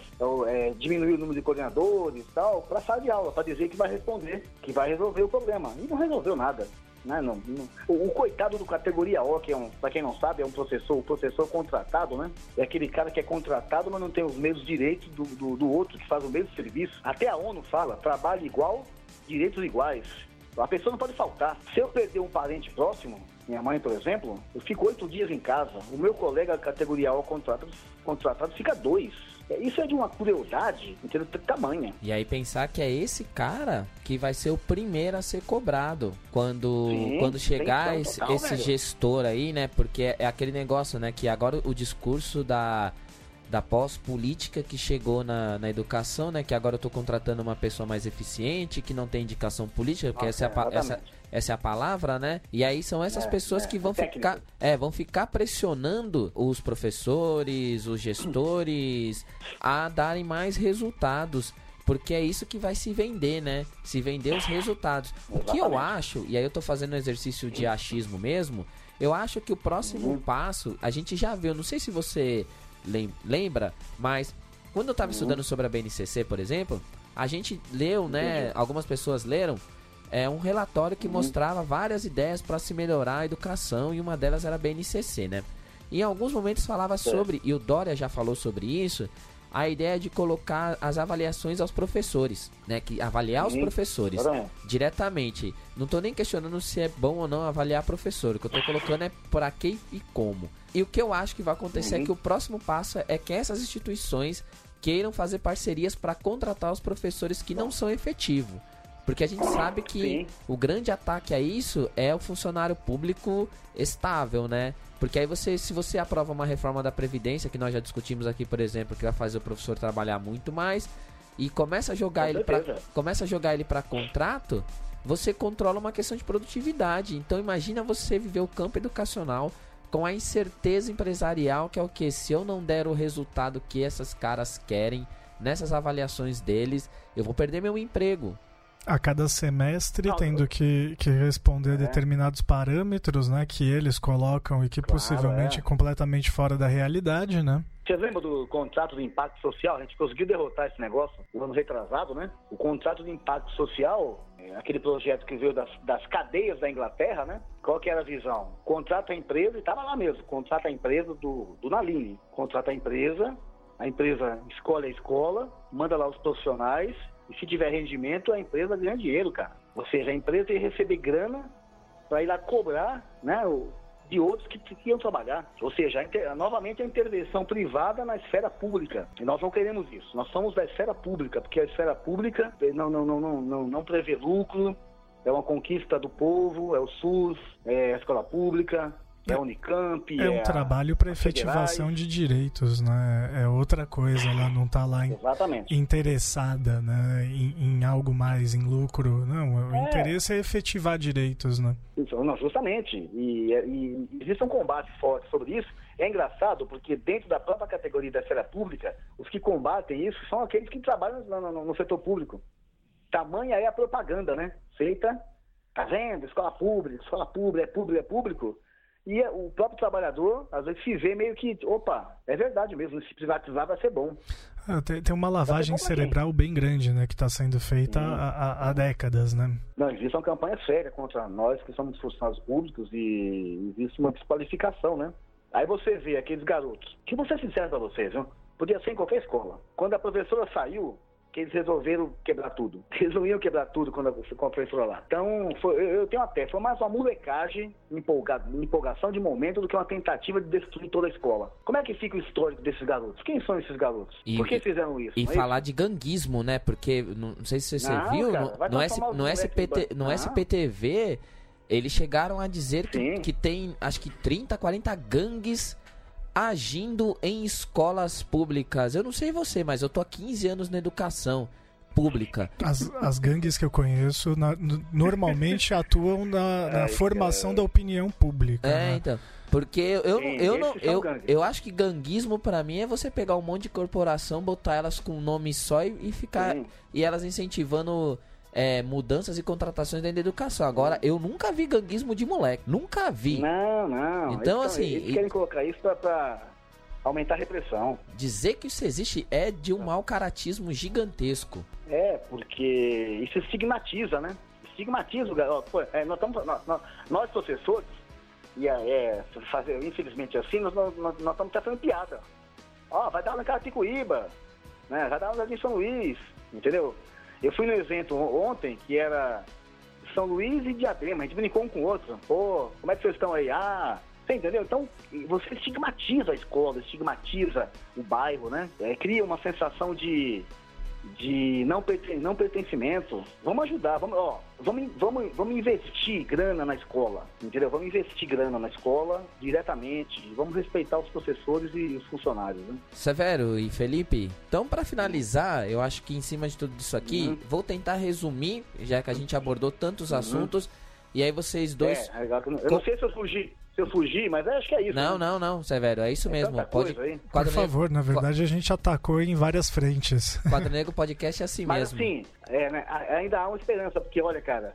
Speaker 4: é, diminuir o número de coordenadores e tal, para sala de aula, para dizer que vai responder, que vai resolver o problema. E não resolveu nada. Né? Não, não, o, o, coitado do categoria O, que é um, para quem não sabe, é um professor, o professor contratado, né? É aquele cara que é contratado, mas não tem os mesmos direitos do, do, do outro que faz o mesmo serviço. Até a ONU fala, trabalho igual, direitos iguais. A pessoa não pode faltar. Se eu perder um parente próximo, minha mãe, por exemplo, eu fico oito dias em casa. O meu colega categoria O contratado, contratado fica dois. É, isso é de uma crueldade, entendeu? Tamanha.
Speaker 1: E aí pensar que é esse cara que vai ser o primeiro a ser cobrado quando, Sim, quando chegar esse, total, esse gestor aí, né? Porque é, é aquele negócio, né? Que agora o discurso da da pós-política que chegou na, na educação, né? Que agora eu estou contratando uma pessoa mais eficiente, que não tem indicação política, porque essa, é a, essa, essa é a palavra, né? E aí são essas é, pessoas é, que vão ficar, é, vão ficar pressionando os professores, os gestores a darem mais resultados. Porque é isso que vai se vender, né? Se vender os resultados. O que eu acho, e aí eu tô fazendo um exercício de achismo mesmo, eu acho que o próximo uhum. passo, a gente já viu, não sei se você lembra, mas quando eu estava uhum. estudando sobre a BNCC, por exemplo, a gente leu, né? Entendi. Algumas pessoas leram é um relatório que uhum. mostrava várias ideias para se melhorar a educação e uma delas era a BNCC, né? Em alguns momentos falava sobre, e o Dória já falou sobre isso, a ideia de colocar as avaliações aos professores, né? Que avaliar os professores diretamente. Não estou nem questionando se é bom ou não avaliar professor. O que eu estou colocando é para quem e como. E o que eu acho que vai acontecer uhum. é que o próximo passo é que essas instituições queiram fazer parcerias para contratar os professores que não são efetivos. Porque a gente sabe que Sim. o grande ataque a isso é o funcionário público estável, né? Porque aí você, se você aprova uma reforma da Previdência, que nós já discutimos aqui, por exemplo, que vai fazer o professor trabalhar muito mais, e começa a jogar ele para começa a jogar ele para contrato, você controla uma questão de produtividade. Então imagina você viver o campo educacional com a incerteza empresarial, que é o que? Se eu não der o resultado que essas caras querem nessas avaliações deles, eu vou perder meu emprego.
Speaker 2: A cada semestre não, tendo que, que responder é. determinados parâmetros, né, que eles colocam e que claro, possivelmente é. completamente fora da realidade, né?
Speaker 4: Você lembra do contrato de impacto social? A gente conseguiu derrotar esse negócio o ano retrasado, né? O contrato de impacto social, aquele projeto que veio das, das cadeias da Inglaterra, né? Qual que era a visão? Contrata a empresa, e estava lá mesmo, contrata a empresa do, do Naline. Contrata a empresa, a empresa escolhe a escola, manda lá os profissionais, e se tiver rendimento, a empresa ganha dinheiro, cara. Ou seja, a empresa ia receber grana para ir lá cobrar, né? De outros que, iam trabalhar. Ou seja, a, novamente a intervenção privada na esfera pública. E nós não queremos isso. Nós somos da esfera pública, porque a esfera pública não, não, não, não, não, não prevê lucro, é uma conquista do povo, é o SUS, é a escola pública, é a Unicamp.
Speaker 2: É, é um trabalho para efetivação federais. de direitos, né? É outra coisa, ela não está lá interessada né? Em, em, algo mais, em lucro. Não, o é. interesse é efetivar direitos, né?
Speaker 4: Isso, não, justamente. E, e, existe um combate forte sobre isso. É engraçado porque dentro da própria categoria da esfera pública, os que combatem isso são aqueles que trabalham no, no, no setor público. Tamanha é a propaganda, né? Feita, tá vendo? Escola pública, escola pública, é público, é público e o próprio trabalhador, às vezes, se vê meio que, opa, é verdade mesmo, se privatizar vai ser bom.
Speaker 2: Ah, tem, tem, uma lavagem cerebral bem grande, né, que está sendo feita há, há, décadas, né?
Speaker 4: Não, existe uma campanha séria contra nós que somos funcionários públicos e existe uma desqualificação, né? Aí você vê aqueles garotos, que vou ser sincero para vocês, viu? Podia ser em qualquer escola. Quando a professora saiu, que eles resolveram quebrar tudo. Eles não iam quebrar tudo quando a, quando lá. Então, foi, eu, tenho até, foi mais uma molecagem, empolga, empolgação de momento do que uma tentativa de destruir toda a escola. Como é que fica o histórico desses garotos? Quem são esses garotos?
Speaker 1: E,
Speaker 4: Por que fizeram isso?
Speaker 1: E falar isso? de ganguismo, né? Porque, não, sei se você não, viu, cara, no, no, S, no, SPT, no SPTV, eles chegaram a dizer que, que tem, acho que 30, 40 gangues agindo em escolas públicas. Eu não sei você, mas eu tô há 15 anos na educação. pública.
Speaker 2: As, as gangues que eu conheço na, normalmente atuam na, na é, formação é... da opinião pública.
Speaker 1: É, né? então. Porque eu, Sim, eu, não, eu, eu acho que ganguismo para mim é você pegar um monte de corporação, botar elas com um nome só e, e ficar. Sim. E elas incentivando é, mudanças e contratações dentro da educação. Agora, eu nunca vi ganguismo de moleque. Nunca vi.
Speaker 4: Não, não.
Speaker 1: Então, eles, assim.
Speaker 4: Eles e... querem colocar isso pra, pra, aumentar a repressão.
Speaker 1: Dizer que isso existe é de um mau caratismo gigantesco.
Speaker 4: É, porque isso estigmatiza, né? Estigmatiza o garoto. É, nós, estamos, nós, nós, professores e é, é, fazer, infelizmente assim, nós, nós, nós, nós estamos fazendo piada. Ó, vai dar aula em Carapicuíba, né? vai dar aula em São Luís, entendeu? Eu fui no evento ontem que era São Luís e Diadema, a gente brincou um com o outro. Pô, como é que vocês estão aí? Ah, você entendeu? Então, você estigmatiza a escola, estigmatiza o bairro, né? É, cria uma sensação de de não, perten não pertencimento, vamos ajudar, vamos, ó, vamos, vamos, vamos investir grana na escola, entendeu? Vamos investir grana na escola diretamente, vamos respeitar os professores e os funcionários. Né?
Speaker 1: Severo e Felipe, então para finalizar, eu acho que em cima de tudo isso aqui, uhum. vou tentar resumir, já que a gente abordou tantos uhum. assuntos, e aí vocês dois.
Speaker 4: É, eu não sei se eu fugi se eu fugir, mas acho que é isso.
Speaker 1: Não,
Speaker 4: né?
Speaker 1: não, não, Severo, é isso é mesmo. Pode,
Speaker 2: Por favor, na verdade a gente atacou em várias frentes.
Speaker 1: Quadro Negro Podcast é assim
Speaker 4: mas,
Speaker 1: mesmo.
Speaker 4: Mas assim, é, né, ainda há uma esperança, porque olha, cara,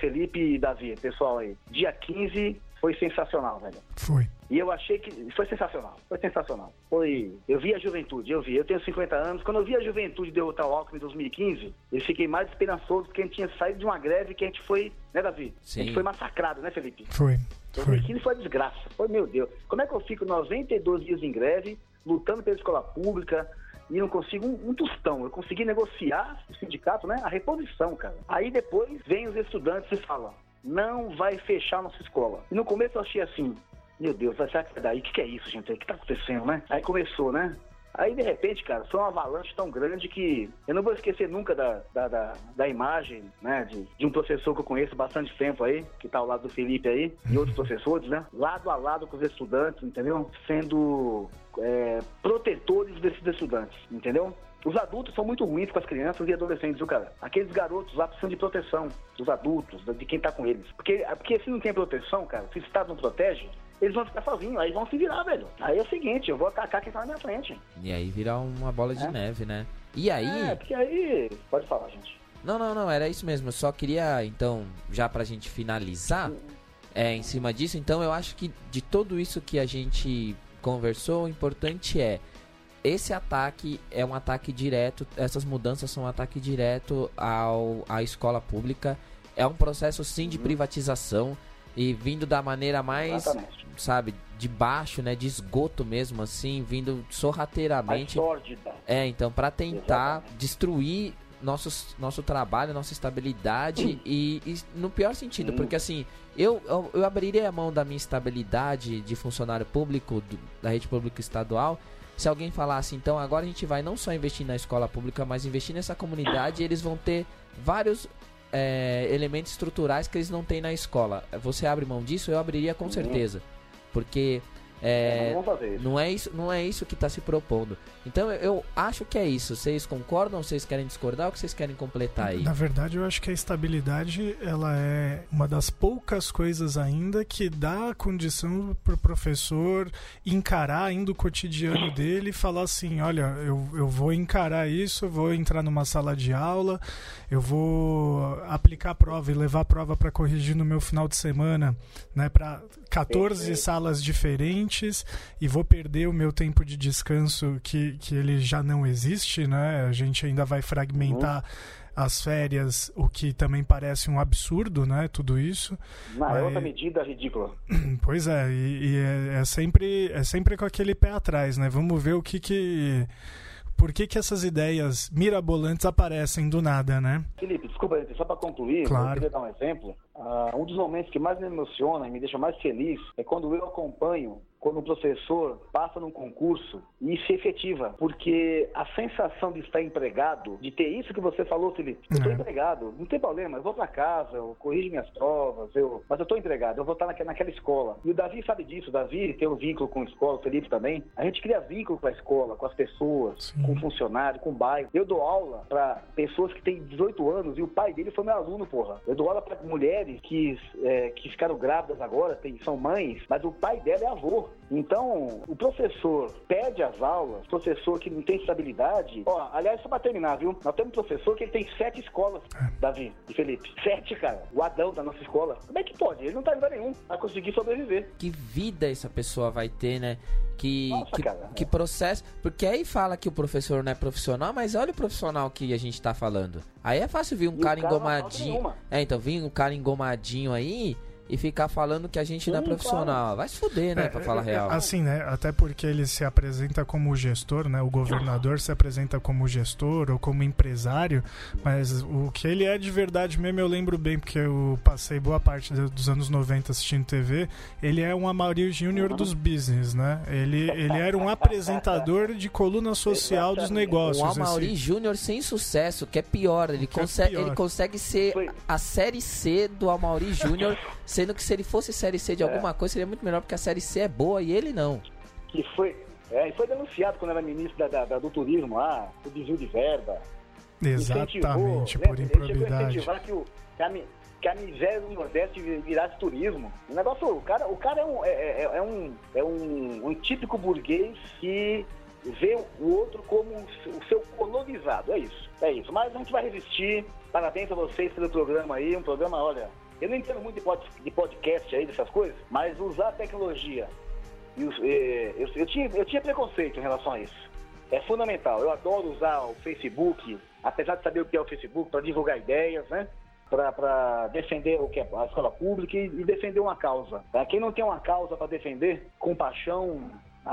Speaker 4: Felipe e Davi, pessoal aí, dia 15 foi sensacional, velho.
Speaker 2: Foi.
Speaker 4: E eu achei que foi sensacional, foi sensacional. Foi, eu vi a juventude, eu vi, eu tenho 50 anos, quando eu vi a juventude derrotar o Alckmin em 2015, eu fiquei mais esperançoso porque a gente tinha saído de uma greve que a gente foi, né, Davi?
Speaker 1: Sim.
Speaker 4: A gente foi massacrado, né, Felipe?
Speaker 2: Foi.
Speaker 4: 2015 foi desgraça. Foi, meu Deus. Como é que eu fico 92 dias em greve, lutando pela escola pública, e não consigo um, um, tostão. Eu consegui negociar o sindicato, né? A reposição, cara. Aí depois vem os estudantes e falam: não vai fechar nossa escola. E no começo eu achei assim: meu Deus, vai ser daí? O que, que é isso, gente? O que tá acontecendo, né? Aí começou, né? Aí, de repente, cara, foi uma avalanche tão grande que eu não vou esquecer nunca da, da, da, da imagem, né, de, de, um professor que eu conheço bastante tempo aí, que tá ao lado do Felipe aí, e outros professores, né, lado a lado com os estudantes, entendeu? Sendo é, protetores desses estudantes, entendeu? Os adultos são muito ruins com as crianças e adolescentes, viu, cara? Aqueles garotos lá precisam de proteção dos adultos, de quem tá com eles. Porque, porque se não tem proteção, cara, se o Estado não protege, eles vão ficar sozinhos, aí vão se virar, velho. Aí é o seguinte, eu vou atacar quem tá na minha frente.
Speaker 1: E aí virar uma bola de é. neve, né? E aí.
Speaker 4: É, porque aí. Pode falar, gente.
Speaker 1: Não, não, não, era isso mesmo. Eu só queria, então, já pra gente finalizar, é, em cima disso, então eu acho que de tudo isso que a gente conversou, o importante é esse ataque é um ataque direto, essas mudanças são um ataque direto ao, à escola pública. É um processo sim de uhum. privatização e vindo da maneira mais, Exatamente. sabe, de baixo, né, de esgoto mesmo assim, vindo sorrateiramente. É, então para tentar Exatamente. destruir nosso, nosso trabalho, nossa estabilidade e, e, no pior sentido, porque assim, eu, eu, eu, abriria a mão da minha estabilidade de funcionário público do, da rede pública estadual se alguém falasse, então agora a gente vai não só investir na escola pública, mas investir nessa comunidade, eles vão ter vários é, elementos estruturais que eles não têm na escola. Você abre mão disso? Eu abriria com uhum. certeza. Porque é, não, é isso, não é isso que está se propondo. Então eu acho que é isso. Vocês concordam? Vocês querem discordar ou que vocês querem completar aí?
Speaker 2: Na verdade, eu acho que a estabilidade ela é uma das poucas coisas ainda que dá condição para o professor encarar ainda o cotidiano dele e falar assim: olha, eu, eu vou encarar isso, vou entrar numa sala de aula, eu vou aplicar a prova e levar a prova para corrigir no meu final de semana, né, para 14 salas diferentes e vou perder o meu tempo de descanso que, que ele já não existe, né? A gente ainda vai fragmentar uhum. as férias, o que também parece um absurdo, né? Tudo isso.
Speaker 4: Na é outra medida ridícula.
Speaker 2: Pois é, e, e é, é, sempre, é sempre com aquele pé atrás, né? Vamos ver o que que por que, que essas ideias mirabolantes aparecem do nada, né?
Speaker 4: Felipe, desculpa, só para concluir, claro. eu queria dar um exemplo. Uh, um dos momentos que mais me emociona e me deixa mais feliz é quando eu acompanho quando o professor passa num concurso e se efetiva, porque a sensação de estar empregado, de ter isso que você falou, Felipe, eu estou é. empregado, não tem problema, eu vou para casa, eu corrijo minhas provas, eu, mas eu estou empregado, eu vou estar naquela, naquela escola. E o Davi sabe disso, o Davi tem um vínculo com a escola, o Felipe também. A gente cria vínculo com a escola, com as pessoas, Sim. com o funcionário, com o bairro. Eu dou aula para pessoas que têm 18 anos e o pai dele foi meu aluno, porra. Eu dou aula para mulheres que, é, que ficaram grávidas agora, tem, são mães, mas o pai dela é avô. Então, o professor pede as aulas, professor que não tem estabilidade. Ó, aliás, só pra terminar, viu? Nós temos um professor que ele tem sete escolas, é. Davi e Felipe. Sete, cara. O Adão da nossa escola. Como é que pode? Ele não tá em lugar nenhum a conseguir sobreviver.
Speaker 1: Que vida essa pessoa vai ter, né? Que, Nossa, que, cara, que processo. Porque aí fala que o professor não é profissional, mas olha o profissional que a gente tá falando. Aí é fácil vir um cara, cara engomadinho. É, então, vir um cara engomadinho aí e ficar falando que a gente Sim, não é profissional. Claro. Vai se fuder, né, é, pra falar é, real.
Speaker 2: Assim, né, até porque ele se apresenta como gestor, né, o governador se apresenta como gestor ou como empresário, mas o que ele é de verdade mesmo eu lembro bem, porque eu passei boa parte dos anos 90 assistindo TV, ele é um Amaury Júnior dos business, né, ele, ele era um apresentador de coluna social dos negócios.
Speaker 1: Um Amaury esse... Júnior sem sucesso, que é pior, ele, é consegue, é pior. ele consegue ser a série C do Amaury Júnior Sendo que se ele fosse Série C de é. alguma coisa, seria muito melhor, porque a Série C é boa e ele não.
Speaker 4: Que foi, é, e foi denunciado quando era ministro da, da, da do turismo lá, o desvio de verba.
Speaker 2: Exatamente, por né? improbidade.
Speaker 4: Ele que, o, que, a, que a miséria do Nordeste virasse turismo. O negócio, o cara, o cara é, um, é, é, é um, é um, um típico burguês que vê o outro como o seu colonizado. É isso, é isso. Mas a gente vai resistir. Parabéns a vocês pelo programa aí. Um programa, olha, eu não entendo muito de podcast aí, dessas coisas, mas usar a tecnologia. E os, eh, eu, eu, tinha, eu tinha preconceito em relação a isso. É fundamental. Eu adoro usar o Facebook, apesar de saber o que é o Facebook, para divulgar ideias, né? para defender o que é a escola pública e, e defender uma causa. Tá? Quem não tem uma causa para defender, com paixão,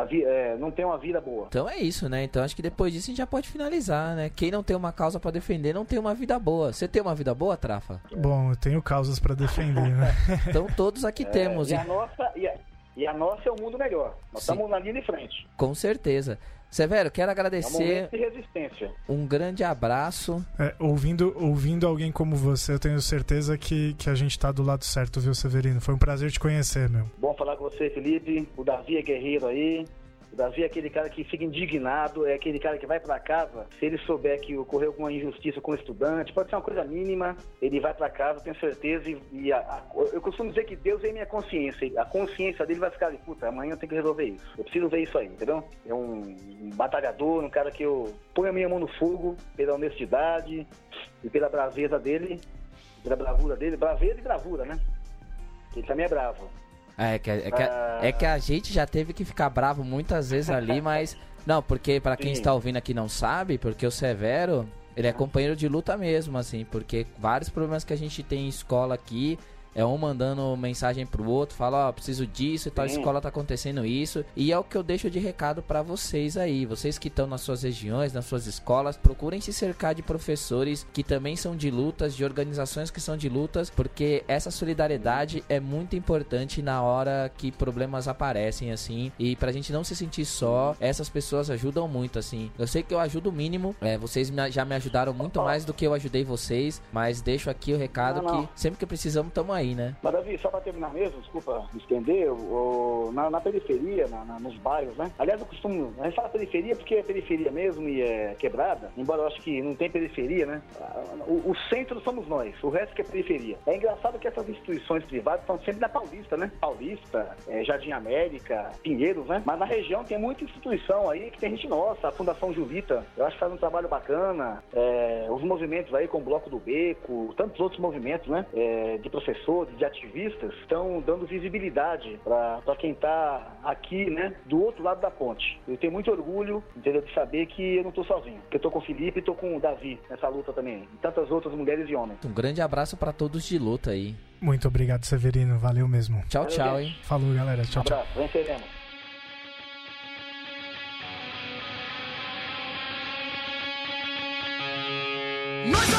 Speaker 4: Vi, é, não tem uma vida boa.
Speaker 1: Então é isso, né? Então acho que depois disso a gente já pode finalizar, né? Quem não tem uma causa para defender não tem uma vida boa. Você tem uma vida boa, Trafa?
Speaker 2: Bom, eu tenho causas para defender, né?
Speaker 1: então todos aqui é, temos.
Speaker 4: E a, nossa, e, a, e a nossa é o mundo melhor. Nós Sim. estamos na linha de frente.
Speaker 1: Com certeza. Severo, quero agradecer.
Speaker 4: É um, resistência.
Speaker 1: um grande abraço.
Speaker 2: É, ouvindo, ouvindo alguém como você, eu tenho certeza que, que a gente está do lado certo, viu, Severino? Foi um prazer te conhecer, meu.
Speaker 4: Bom falar com você, Felipe. O Davi é guerreiro aí. Davi é aquele cara que fica indignado, é aquele cara que vai para casa, se ele souber que ocorreu alguma injustiça com o estudante, pode ser uma coisa mínima, ele vai para casa, tenho certeza, e, e a, a, eu costumo dizer que Deus é minha consciência, a consciência dele vai ficar ali, puta, amanhã eu tenho que resolver isso, eu preciso ver isso aí, entendeu? É um, um batalhador, um cara que eu ponho a minha mão no fogo pela honestidade e pela braveza dele, pela bravura dele, braveza e bravura, né? Ele também é bravo.
Speaker 1: É que, é, que, é que a gente já teve que ficar bravo muitas vezes ali, mas. Não, porque para quem está ouvindo aqui não sabe, porque o Severo, ele é companheiro de luta mesmo, assim, porque vários problemas que a gente tem em escola aqui, é um mandando mensagem pro outro, fala, ó, oh, preciso disso e tal, a escola tá acontecendo isso. E é o que eu deixo de recado para vocês aí. Vocês que estão nas suas regiões, nas suas escolas, procurem se cercar de professores que também são de lutas, de organizações que são de lutas, porque essa solidariedade é muito importante na hora que problemas aparecem, assim. E pra gente não se sentir só, essas pessoas ajudam muito, assim. Eu sei que eu ajudo o mínimo, é, vocês já me ajudaram muito mais do que eu ajudei vocês, mas deixo aqui o recado não, não. que sempre que precisamos, tamo aí, né?
Speaker 4: Mas, Davi, só para terminar mesmo, desculpa estender, o, na, na, periferia, na, na, nos bairros, né? Aliás, eu costumo. A gente fala periferia porque é periferia mesmo e é quebrada, embora eu acho que não tem periferia, né? O, o centro somos nós, o resto que é periferia. É engraçado que essas instituições privadas estão sempre na Paulista, né? Paulista, é, Jardim América, Pinheiros, né? Mas na região tem muita instituição aí que tem gente nossa, a Fundação Juvita, eu acho que faz um trabalho bacana, é, os movimentos aí com o Bloco do Beco, tantos outros movimentos, né? É, de professores pessoas, de ativistas, estão dando visibilidade para quem está aqui, né, do outro lado da ponte. Eu tenho muito orgulho, entendeu, de saber que eu não estou sozinho. Que eu estou com o Felipe e estou com o Davi nessa luta também. E tantas outras mulheres e homens.
Speaker 1: Um grande abraço para todos de luta aí.
Speaker 2: Muito obrigado, Severino. Valeu mesmo.
Speaker 1: Tchau, Valeu, tchau, gente. hein?
Speaker 2: Falou, galera. Tchau,
Speaker 4: um abraço. tchau. Venceremos. Nós